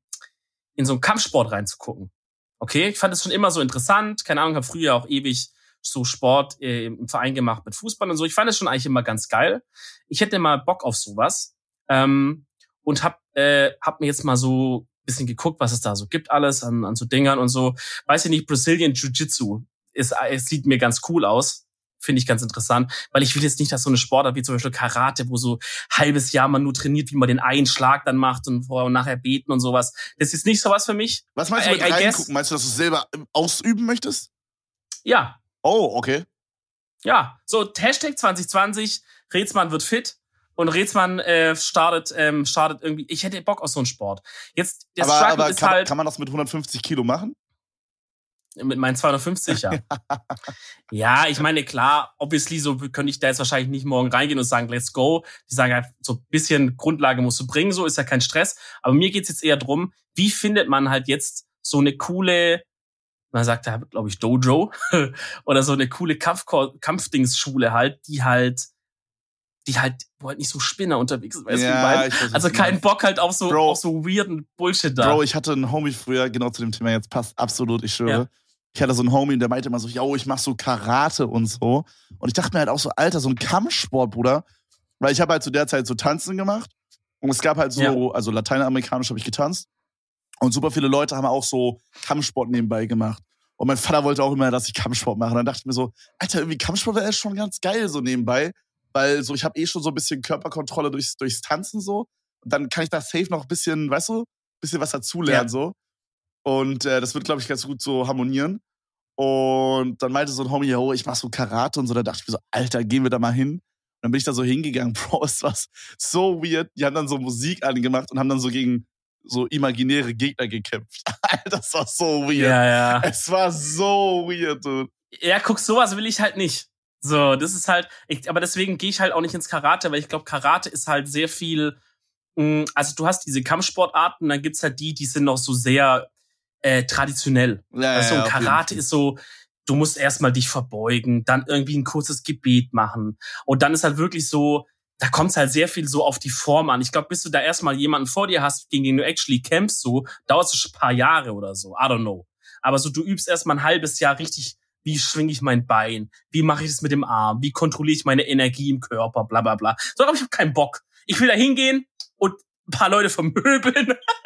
in so einen Kampfsport reinzugucken. Okay, ich fand es schon immer so interessant. Keine Ahnung, habe früher auch ewig so Sport äh, im Verein gemacht mit Fußball und so. Ich fand es schon eigentlich immer ganz geil. Ich hätte mal Bock auf sowas ähm, und hab, äh, hab mir jetzt mal so bisschen geguckt, was es da so gibt alles an, an so Dingern und so. Weiß ich nicht, Brazilian Jiu-Jitsu ist, es sieht mir ganz cool aus. Finde ich ganz interessant, weil ich will jetzt nicht, dass so eine Sportart wie zum Beispiel Karate, wo so halbes Jahr man nur trainiert, wie man den einen Schlag dann macht und vorher und nachher beten und sowas. Das ist nicht sowas für mich. Was meinst du mit I, I reingucken? Meinst du, dass du es selber ausüben möchtest? Ja. Oh, okay. Ja, so Hashtag 2020, Rätsmann wird fit und Rätsmann äh, startet, ähm, startet irgendwie. Ich hätte Bock auf so einen Sport. Jetzt, der aber, aber ist kann, halt. Kann man das mit 150 Kilo machen? Mit meinen 250, ja. (laughs) ja, ich meine, klar, obviously, so könnte ich da jetzt wahrscheinlich nicht morgen reingehen und sagen, let's go. Die sagen halt, so ein bisschen Grundlage musst du bringen, so ist ja kein Stress. Aber mir geht's jetzt eher drum, wie findet man halt jetzt so eine coole, man sagt da, glaube ich, Dojo (laughs) oder so eine coole Kampf Kampfdingsschule halt, die halt die halt, wo halt nicht so Spinner unterwegs sind, weißt ja, du, Also keinen Bock halt auf so, Bro, auf so weirden Bullshit da. Bro, ich hatte einen Homie früher, genau zu dem Thema, jetzt passt absolut, ich schwöre. Ja ich hatte so einen Homie, der meinte immer so, yo, ich mach so Karate und so. Und ich dachte mir halt auch so, Alter, so ein Kampfsport, Bruder. Weil ich habe halt zu der Zeit so Tanzen gemacht. Und es gab halt so, ja. also lateinamerikanisch habe ich getanzt. Und super viele Leute haben auch so Kampfsport nebenbei gemacht. Und mein Vater wollte auch immer, dass ich Kampfsport mache. Und dann dachte ich mir so, Alter, irgendwie Kampfsport wäre schon ganz geil so nebenbei. Weil so, ich habe eh schon so ein bisschen Körperkontrolle durchs, durchs Tanzen so. Und dann kann ich da safe noch ein bisschen, weißt du, ein bisschen was dazulernen ja. so. Und äh, das wird, glaube ich, ganz gut so harmonieren. Und dann meinte so ein Homie, oh, ich mach so Karate und so. Da dachte ich mir so, Alter, gehen wir da mal hin. Und dann bin ich da so hingegangen, (laughs) Bro, es war so weird. Die haben dann so Musik angemacht und haben dann so gegen so imaginäre Gegner gekämpft. (laughs) Alter, das war so weird. Ja, ja. Es war so weird, dude. Ja, guck, sowas will ich halt nicht. So, das ist halt, ich, aber deswegen gehe ich halt auch nicht ins Karate, weil ich glaube, Karate ist halt sehr viel, mh, also du hast diese Kampfsportarten, dann gibt's halt die, die sind noch so sehr äh, traditionell. Ja, also ja, Karate ist so, du musst erstmal dich verbeugen, dann irgendwie ein kurzes Gebet machen. Und dann ist halt wirklich so, da kommt es halt sehr viel so auf die Form an. Ich glaube, bis du da erstmal jemanden vor dir hast, gegen den du actually kämpfst, so, dauert es ein paar Jahre oder so. I don't know. Aber so, du übst erstmal ein halbes Jahr richtig, wie schwinge ich mein Bein? Wie mache ich das mit dem Arm? Wie kontrolliere ich meine Energie im Körper? Bla bla bla. So, aber ich habe keinen Bock. Ich will da hingehen und ein paar Leute vermöbeln. (laughs)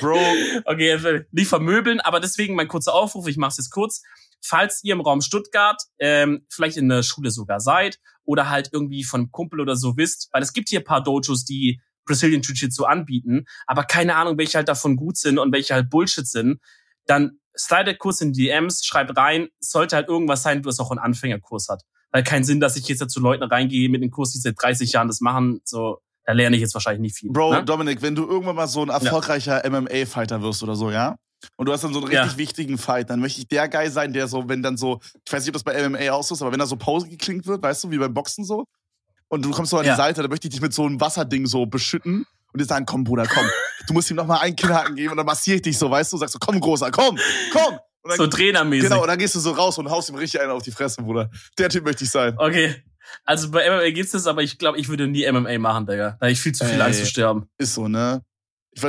Bro. Okay, nicht vermöbeln, aber deswegen mein kurzer Aufruf, ich mache es jetzt kurz. Falls ihr im Raum Stuttgart ähm, vielleicht in der Schule sogar seid oder halt irgendwie von Kumpel oder so wisst, weil es gibt hier paar Dojos, die Brazilian Jiu-Jitsu anbieten, aber keine Ahnung, welche halt davon gut sind und welche halt Bullshit sind, dann slide kurz in die DMs, schreibt rein, sollte halt irgendwas sein, was auch einen Anfängerkurs hat. Weil keinen Sinn, dass ich jetzt zu Leuten reingehe mit einem Kurs, die seit 30 Jahren das machen, so da lerne ich jetzt wahrscheinlich nicht viel. Bro, ne? Dominik, wenn du irgendwann mal so ein erfolgreicher ja. MMA-Fighter wirst oder so, ja? Und du hast dann so einen richtig ja. wichtigen Fight, dann möchte ich der Guy sein, der so, wenn dann so, ich weiß nicht, ob das bei MMA auch so ist, aber wenn da so Pause geklingt wird, weißt du, wie beim Boxen so, und du kommst so an die ja. Seite, dann möchte ich dich mit so einem Wasserding so beschütten und dir sagen, komm, Bruder, komm. Du musst ihm noch mal einen Kinnhaken geben und dann massiere ich dich so, weißt du, sagst so, komm, Großer, komm, komm. Dann, so trainermäßig. Genau, und dann gehst du so raus und haust ihm richtig einen auf die Fresse, Bruder. Der Typ möchte ich sein. Okay. Also bei MMA gibt's das, aber ich glaube, ich würde nie MMA machen, Digga. Da habe ich viel zu viel. Angst zu sterben. Ist so, ne?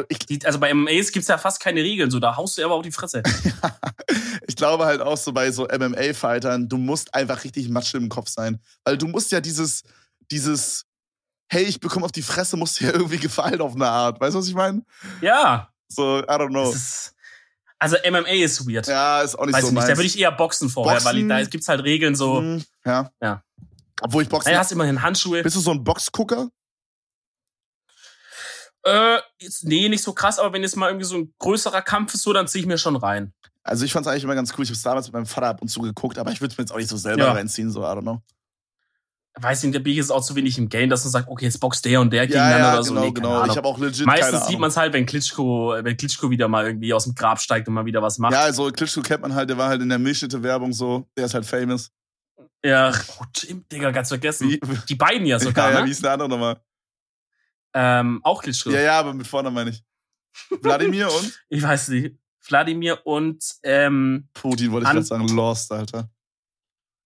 Ich, also bei MMAs gibt's ja fast keine Regeln, so da haust du aber auf die Fresse. (laughs) ich glaube halt auch so bei so MMA-Fightern, du musst einfach richtig Matsche im Kopf sein. Weil du musst ja dieses, dieses, hey, ich bekomme auf die Fresse, musst dir ja irgendwie gefallen auf eine Art. Weißt du, was ich meine? Ja. So, I don't know. Ist, also MMA ist weird. Ja, ist auch nicht Weiß so ich nicht, da würde ich eher boxen vorher, Boxen? weil da gibt's halt Regeln so. Hm, ja. Ja. Obwohl ich Boxen. Naja, hast immerhin Handschuhe. Bist du so ein Boxgucker? Äh, jetzt, nee, nicht so krass, aber wenn jetzt mal irgendwie so ein größerer Kampf ist, so, dann zieh ich mir schon rein. Also ich fand's eigentlich immer ganz cool. Ich habe damals mit meinem Vater ab und zu geguckt, aber ich würde es mir jetzt auch nicht so selber Ja. reinziehen, so, I don't know. Weiß nicht, bin ich jetzt auch zu wenig im Game, dass man sagt, okay, jetzt boxt der und der Ja, gegeneinander ja, oder so. genau, Nee, genau. Ahnung. Ich habe auch legit Meistens sieht man es halt, wenn Klitschko, wenn Klitschko wieder mal irgendwie aus dem Grab steigt und mal wieder was macht. Ja, also Klitschko kennt man halt, der war halt in der Milchschnitte-Werbung so. Der ist halt famous. Ja, oh, Jim, Digga, ganz vergessen. Wie, Die beiden ja sogar, (laughs) ja, ja, wie ne? ist der andere nochmal? Ähm, auch Klitschko. Ja, ja, aber mit vorne meine ich. Wladimir und (laughs) Ich weiß nicht. Wladimir und ähm, Putin wollte ich gerade sagen. Lost, Alter.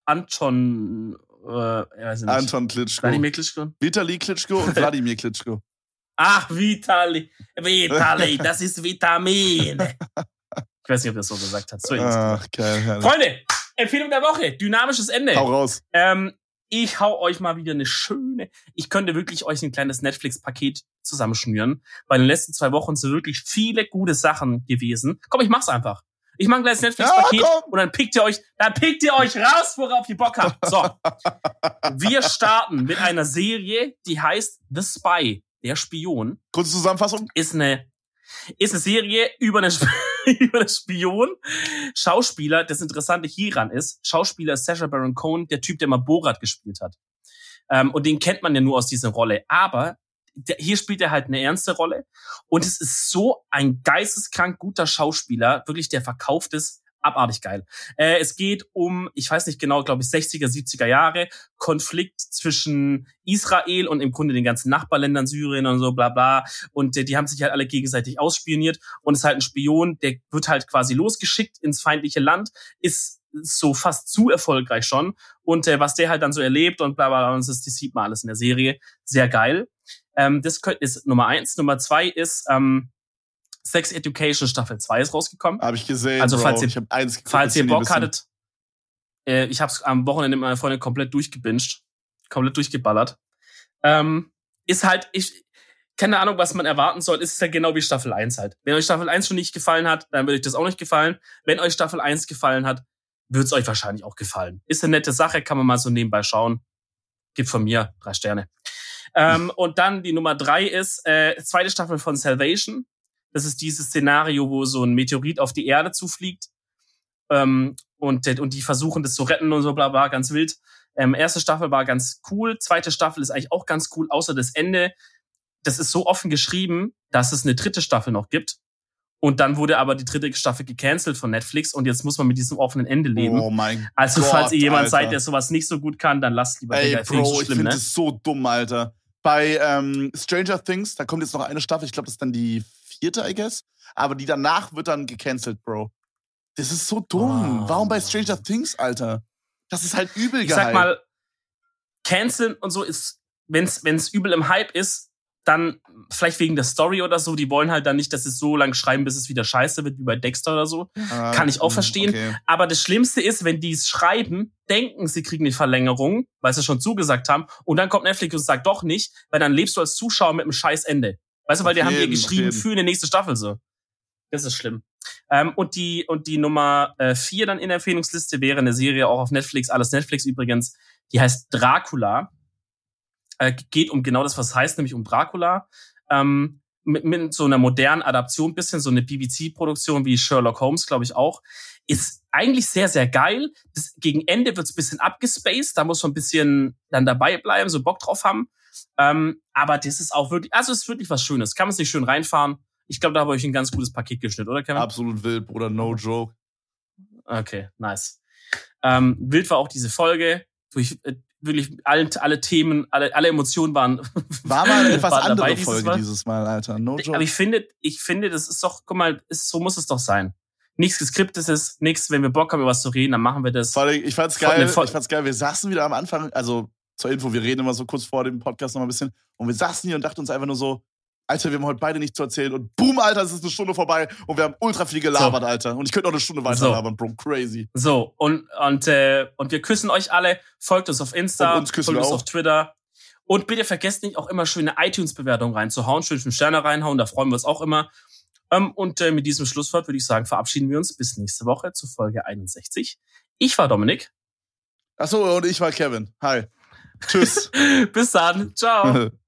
Anton, äh, ich weiß nicht. Anton Klitschko. Wladimir Klitschko? Vitali Klitschko und (laughs) Wladimir Klitschko. Ach, Vitali. Vitali, das ist Vitamine. Ich weiß nicht, ob er das so gesagt hat. So. Ach, geil. Freunde, Empfehlung der Woche. Dynamisches Ende. Hau raus. Ähm, ich hau euch mal wieder eine schöne. Ich könnte wirklich euch ein kleines Netflix-Paket zusammenschnüren. Bei den letzten zwei Wochen sind wirklich viele gute Sachen gewesen. Komm, ich mach's einfach. Ich mache ein kleines Netflix-Paket Ja, und dann pickt ihr euch, dann pickt ihr euch raus, worauf ihr Bock habt. So. (laughs) Wir starten mit einer Serie, die heißt The Spy, der Spion Kurze Zusammenfassung. ist eine ist eine Serie über eine, (laughs) (laughs) über eine Spion. Schauspieler, das Interessante hieran ist, Schauspieler ist Sacha Baron Cohen, der Typ, der mal Borat gespielt hat. Ähm, und den kennt man ja nur aus dieser Rolle. Aber der, hier spielt er halt eine ernste Rolle. Und es ist so ein geisteskrank guter Schauspieler. Wirklich, der verkauft ist abartig geil. Äh, es geht um, ich weiß nicht genau, glaube ich, 60er, 70er Jahre, Konflikt zwischen Israel und im Grunde den ganzen Nachbarländern, Syrien und so, bla bla. Und äh, die haben sich halt alle gegenseitig ausspioniert. Und es ist halt ein Spion, der wird halt quasi losgeschickt ins feindliche Land, ist so fast zu erfolgreich schon. Und äh, was der halt dann so erlebt und bla bla, bla und das, das sieht man alles in der Serie. Sehr geil. Ähm, das ist Nummer eins. Nummer zwei ist ähm, Sex Education Staffel 2 ist rausgekommen. Habe ich gesehen. Also, Bro. falls ihr- ich habe eins geguckt, Falls ihr Bock hattet, äh, ich habe es am Wochenende mit meiner Freundin komplett durchgebinged, komplett durchgeballert. Ähm, ist halt, ich, keine Ahnung, was man erwarten soll, ist halt genau wie Staffel 1 halt. Wenn euch Staffel 1 schon nicht gefallen hat, dann wird euch das auch nicht gefallen. Wenn euch Staffel 1 gefallen hat, wird es euch wahrscheinlich auch gefallen. Ist eine nette Sache, kann man mal so nebenbei schauen. Gibt von mir drei Sterne. Ähm, (laughs) und dann die Nummer drei ist äh, zweite Staffel von Salvation. Das ist dieses Szenario, wo so ein Meteorit auf die Erde zufliegt. Ähm, und, und die versuchen das zu retten und so bla bla, ganz wild. Ähm, erste Staffel war ganz cool, zweite Staffel ist eigentlich auch ganz cool, außer das Ende. Das ist so offen geschrieben, dass es eine dritte Staffel noch gibt. Und dann wurde aber die dritte Staffel gecancelt von Netflix und jetzt muss man mit diesem offenen Ende leben. Oh mein also Gott, falls ihr jemand Alter. seid, der sowas nicht so gut kann, dann lasst lieber Ey, Digga, ich Bro, so ich schlimm, finde ne? das so dumm, Alter. Bei ähm, Stranger Things, da kommt jetzt noch eine Staffel, ich glaube, das ist dann die vierte, I guess. Aber die danach wird dann gecancelt, Bro. Das ist so dumm. Oh. Warum bei Stranger Things, Alter? Das ist halt übel ich geil. sag mal, canceln und so ist, wenn's, wenn's übel im Hype ist, dann vielleicht wegen der Story oder so, die wollen halt dann nicht, dass es so lang schreiben, bis es wieder scheiße wird, wie bei Dexter oder so. Ah, kann ich auch mm, verstehen. Okay. Aber das Schlimmste ist, wenn die es schreiben, denken, sie kriegen eine Verlängerung, weil sie schon zugesagt haben, und dann kommt Netflix und sagt doch nicht, weil dann lebst du als Zuschauer mit einem scheiß Ende. Weißt du, weil Auf die haben auf geschrieben für eine nächste Staffel so. Das ist schlimm. Ähm, und die und die Nummer äh, vier dann in der Empfehlungsliste wäre eine Serie auch auf Netflix, alles Netflix übrigens. Die heißt Dracula. Äh, geht um genau das, was es heißt, nämlich um Dracula. Ähm, mit, mit so einer modernen Adaption, bisschen so eine BBC-Produktion wie Sherlock Holmes, glaube ich auch. Ist eigentlich sehr, sehr geil. Das, gegen Ende wird's ein bisschen abgespaced, da muss man ein bisschen dann dabei bleiben, so Bock drauf haben. Ähm, aber das ist auch wirklich, also es ist wirklich was Schönes. Kann man sich schön reinfahren. Ich glaube, da habe ich ein ganz gutes Paket geschnitten, oder Kevin? Absolut wild, Bruder, no joke. Okay, nice. Ähm, wild war auch diese Folge, ich äh, wirklich alle, alle Themen, alle, alle Emotionen waren. (laughs) War mal eine (laughs) etwas andere dabei dieses Folge Mal. dieses Mal, Alter. No joke. Aber ich finde, ich finde, das ist doch, guck mal, ist, so muss es doch sein. Nichts geskriptetes, nichts, wenn wir Bock haben, über was zu reden, dann machen wir das. Vor allem, ich fand's geil, ich fand's geil. Wir saßen wieder am Anfang, also zur Info, wir reden immer so kurz vor dem Podcast noch mal ein bisschen. Und wir saßen hier und dachten uns einfach nur so, Alter, wir haben heute beide nichts zu erzählen. Und boom, Alter, es ist eine Stunde vorbei und wir haben ultra viel gelabert, so. Alter. Und ich könnte noch eine Stunde weiter so. labern, Bro. Crazy. So, und, und, äh, und wir küssen euch alle. Folgt uns auf Insta, und uns folgt uns auf Twitter. Und bitte vergesst nicht, auch immer schöne iTunes-Bewertungen reinzuhauen, schön fünf Sterne reinhauen, da freuen wir uns auch immer. Ähm, und äh, mit diesem Schlusswort würde ich sagen, verabschieden wir uns bis nächste Woche zu Folge 61. Ich war Dominik. Achso, und ich war Kevin. Hi. Tschüss. (laughs) bis dann. Ciao. (laughs)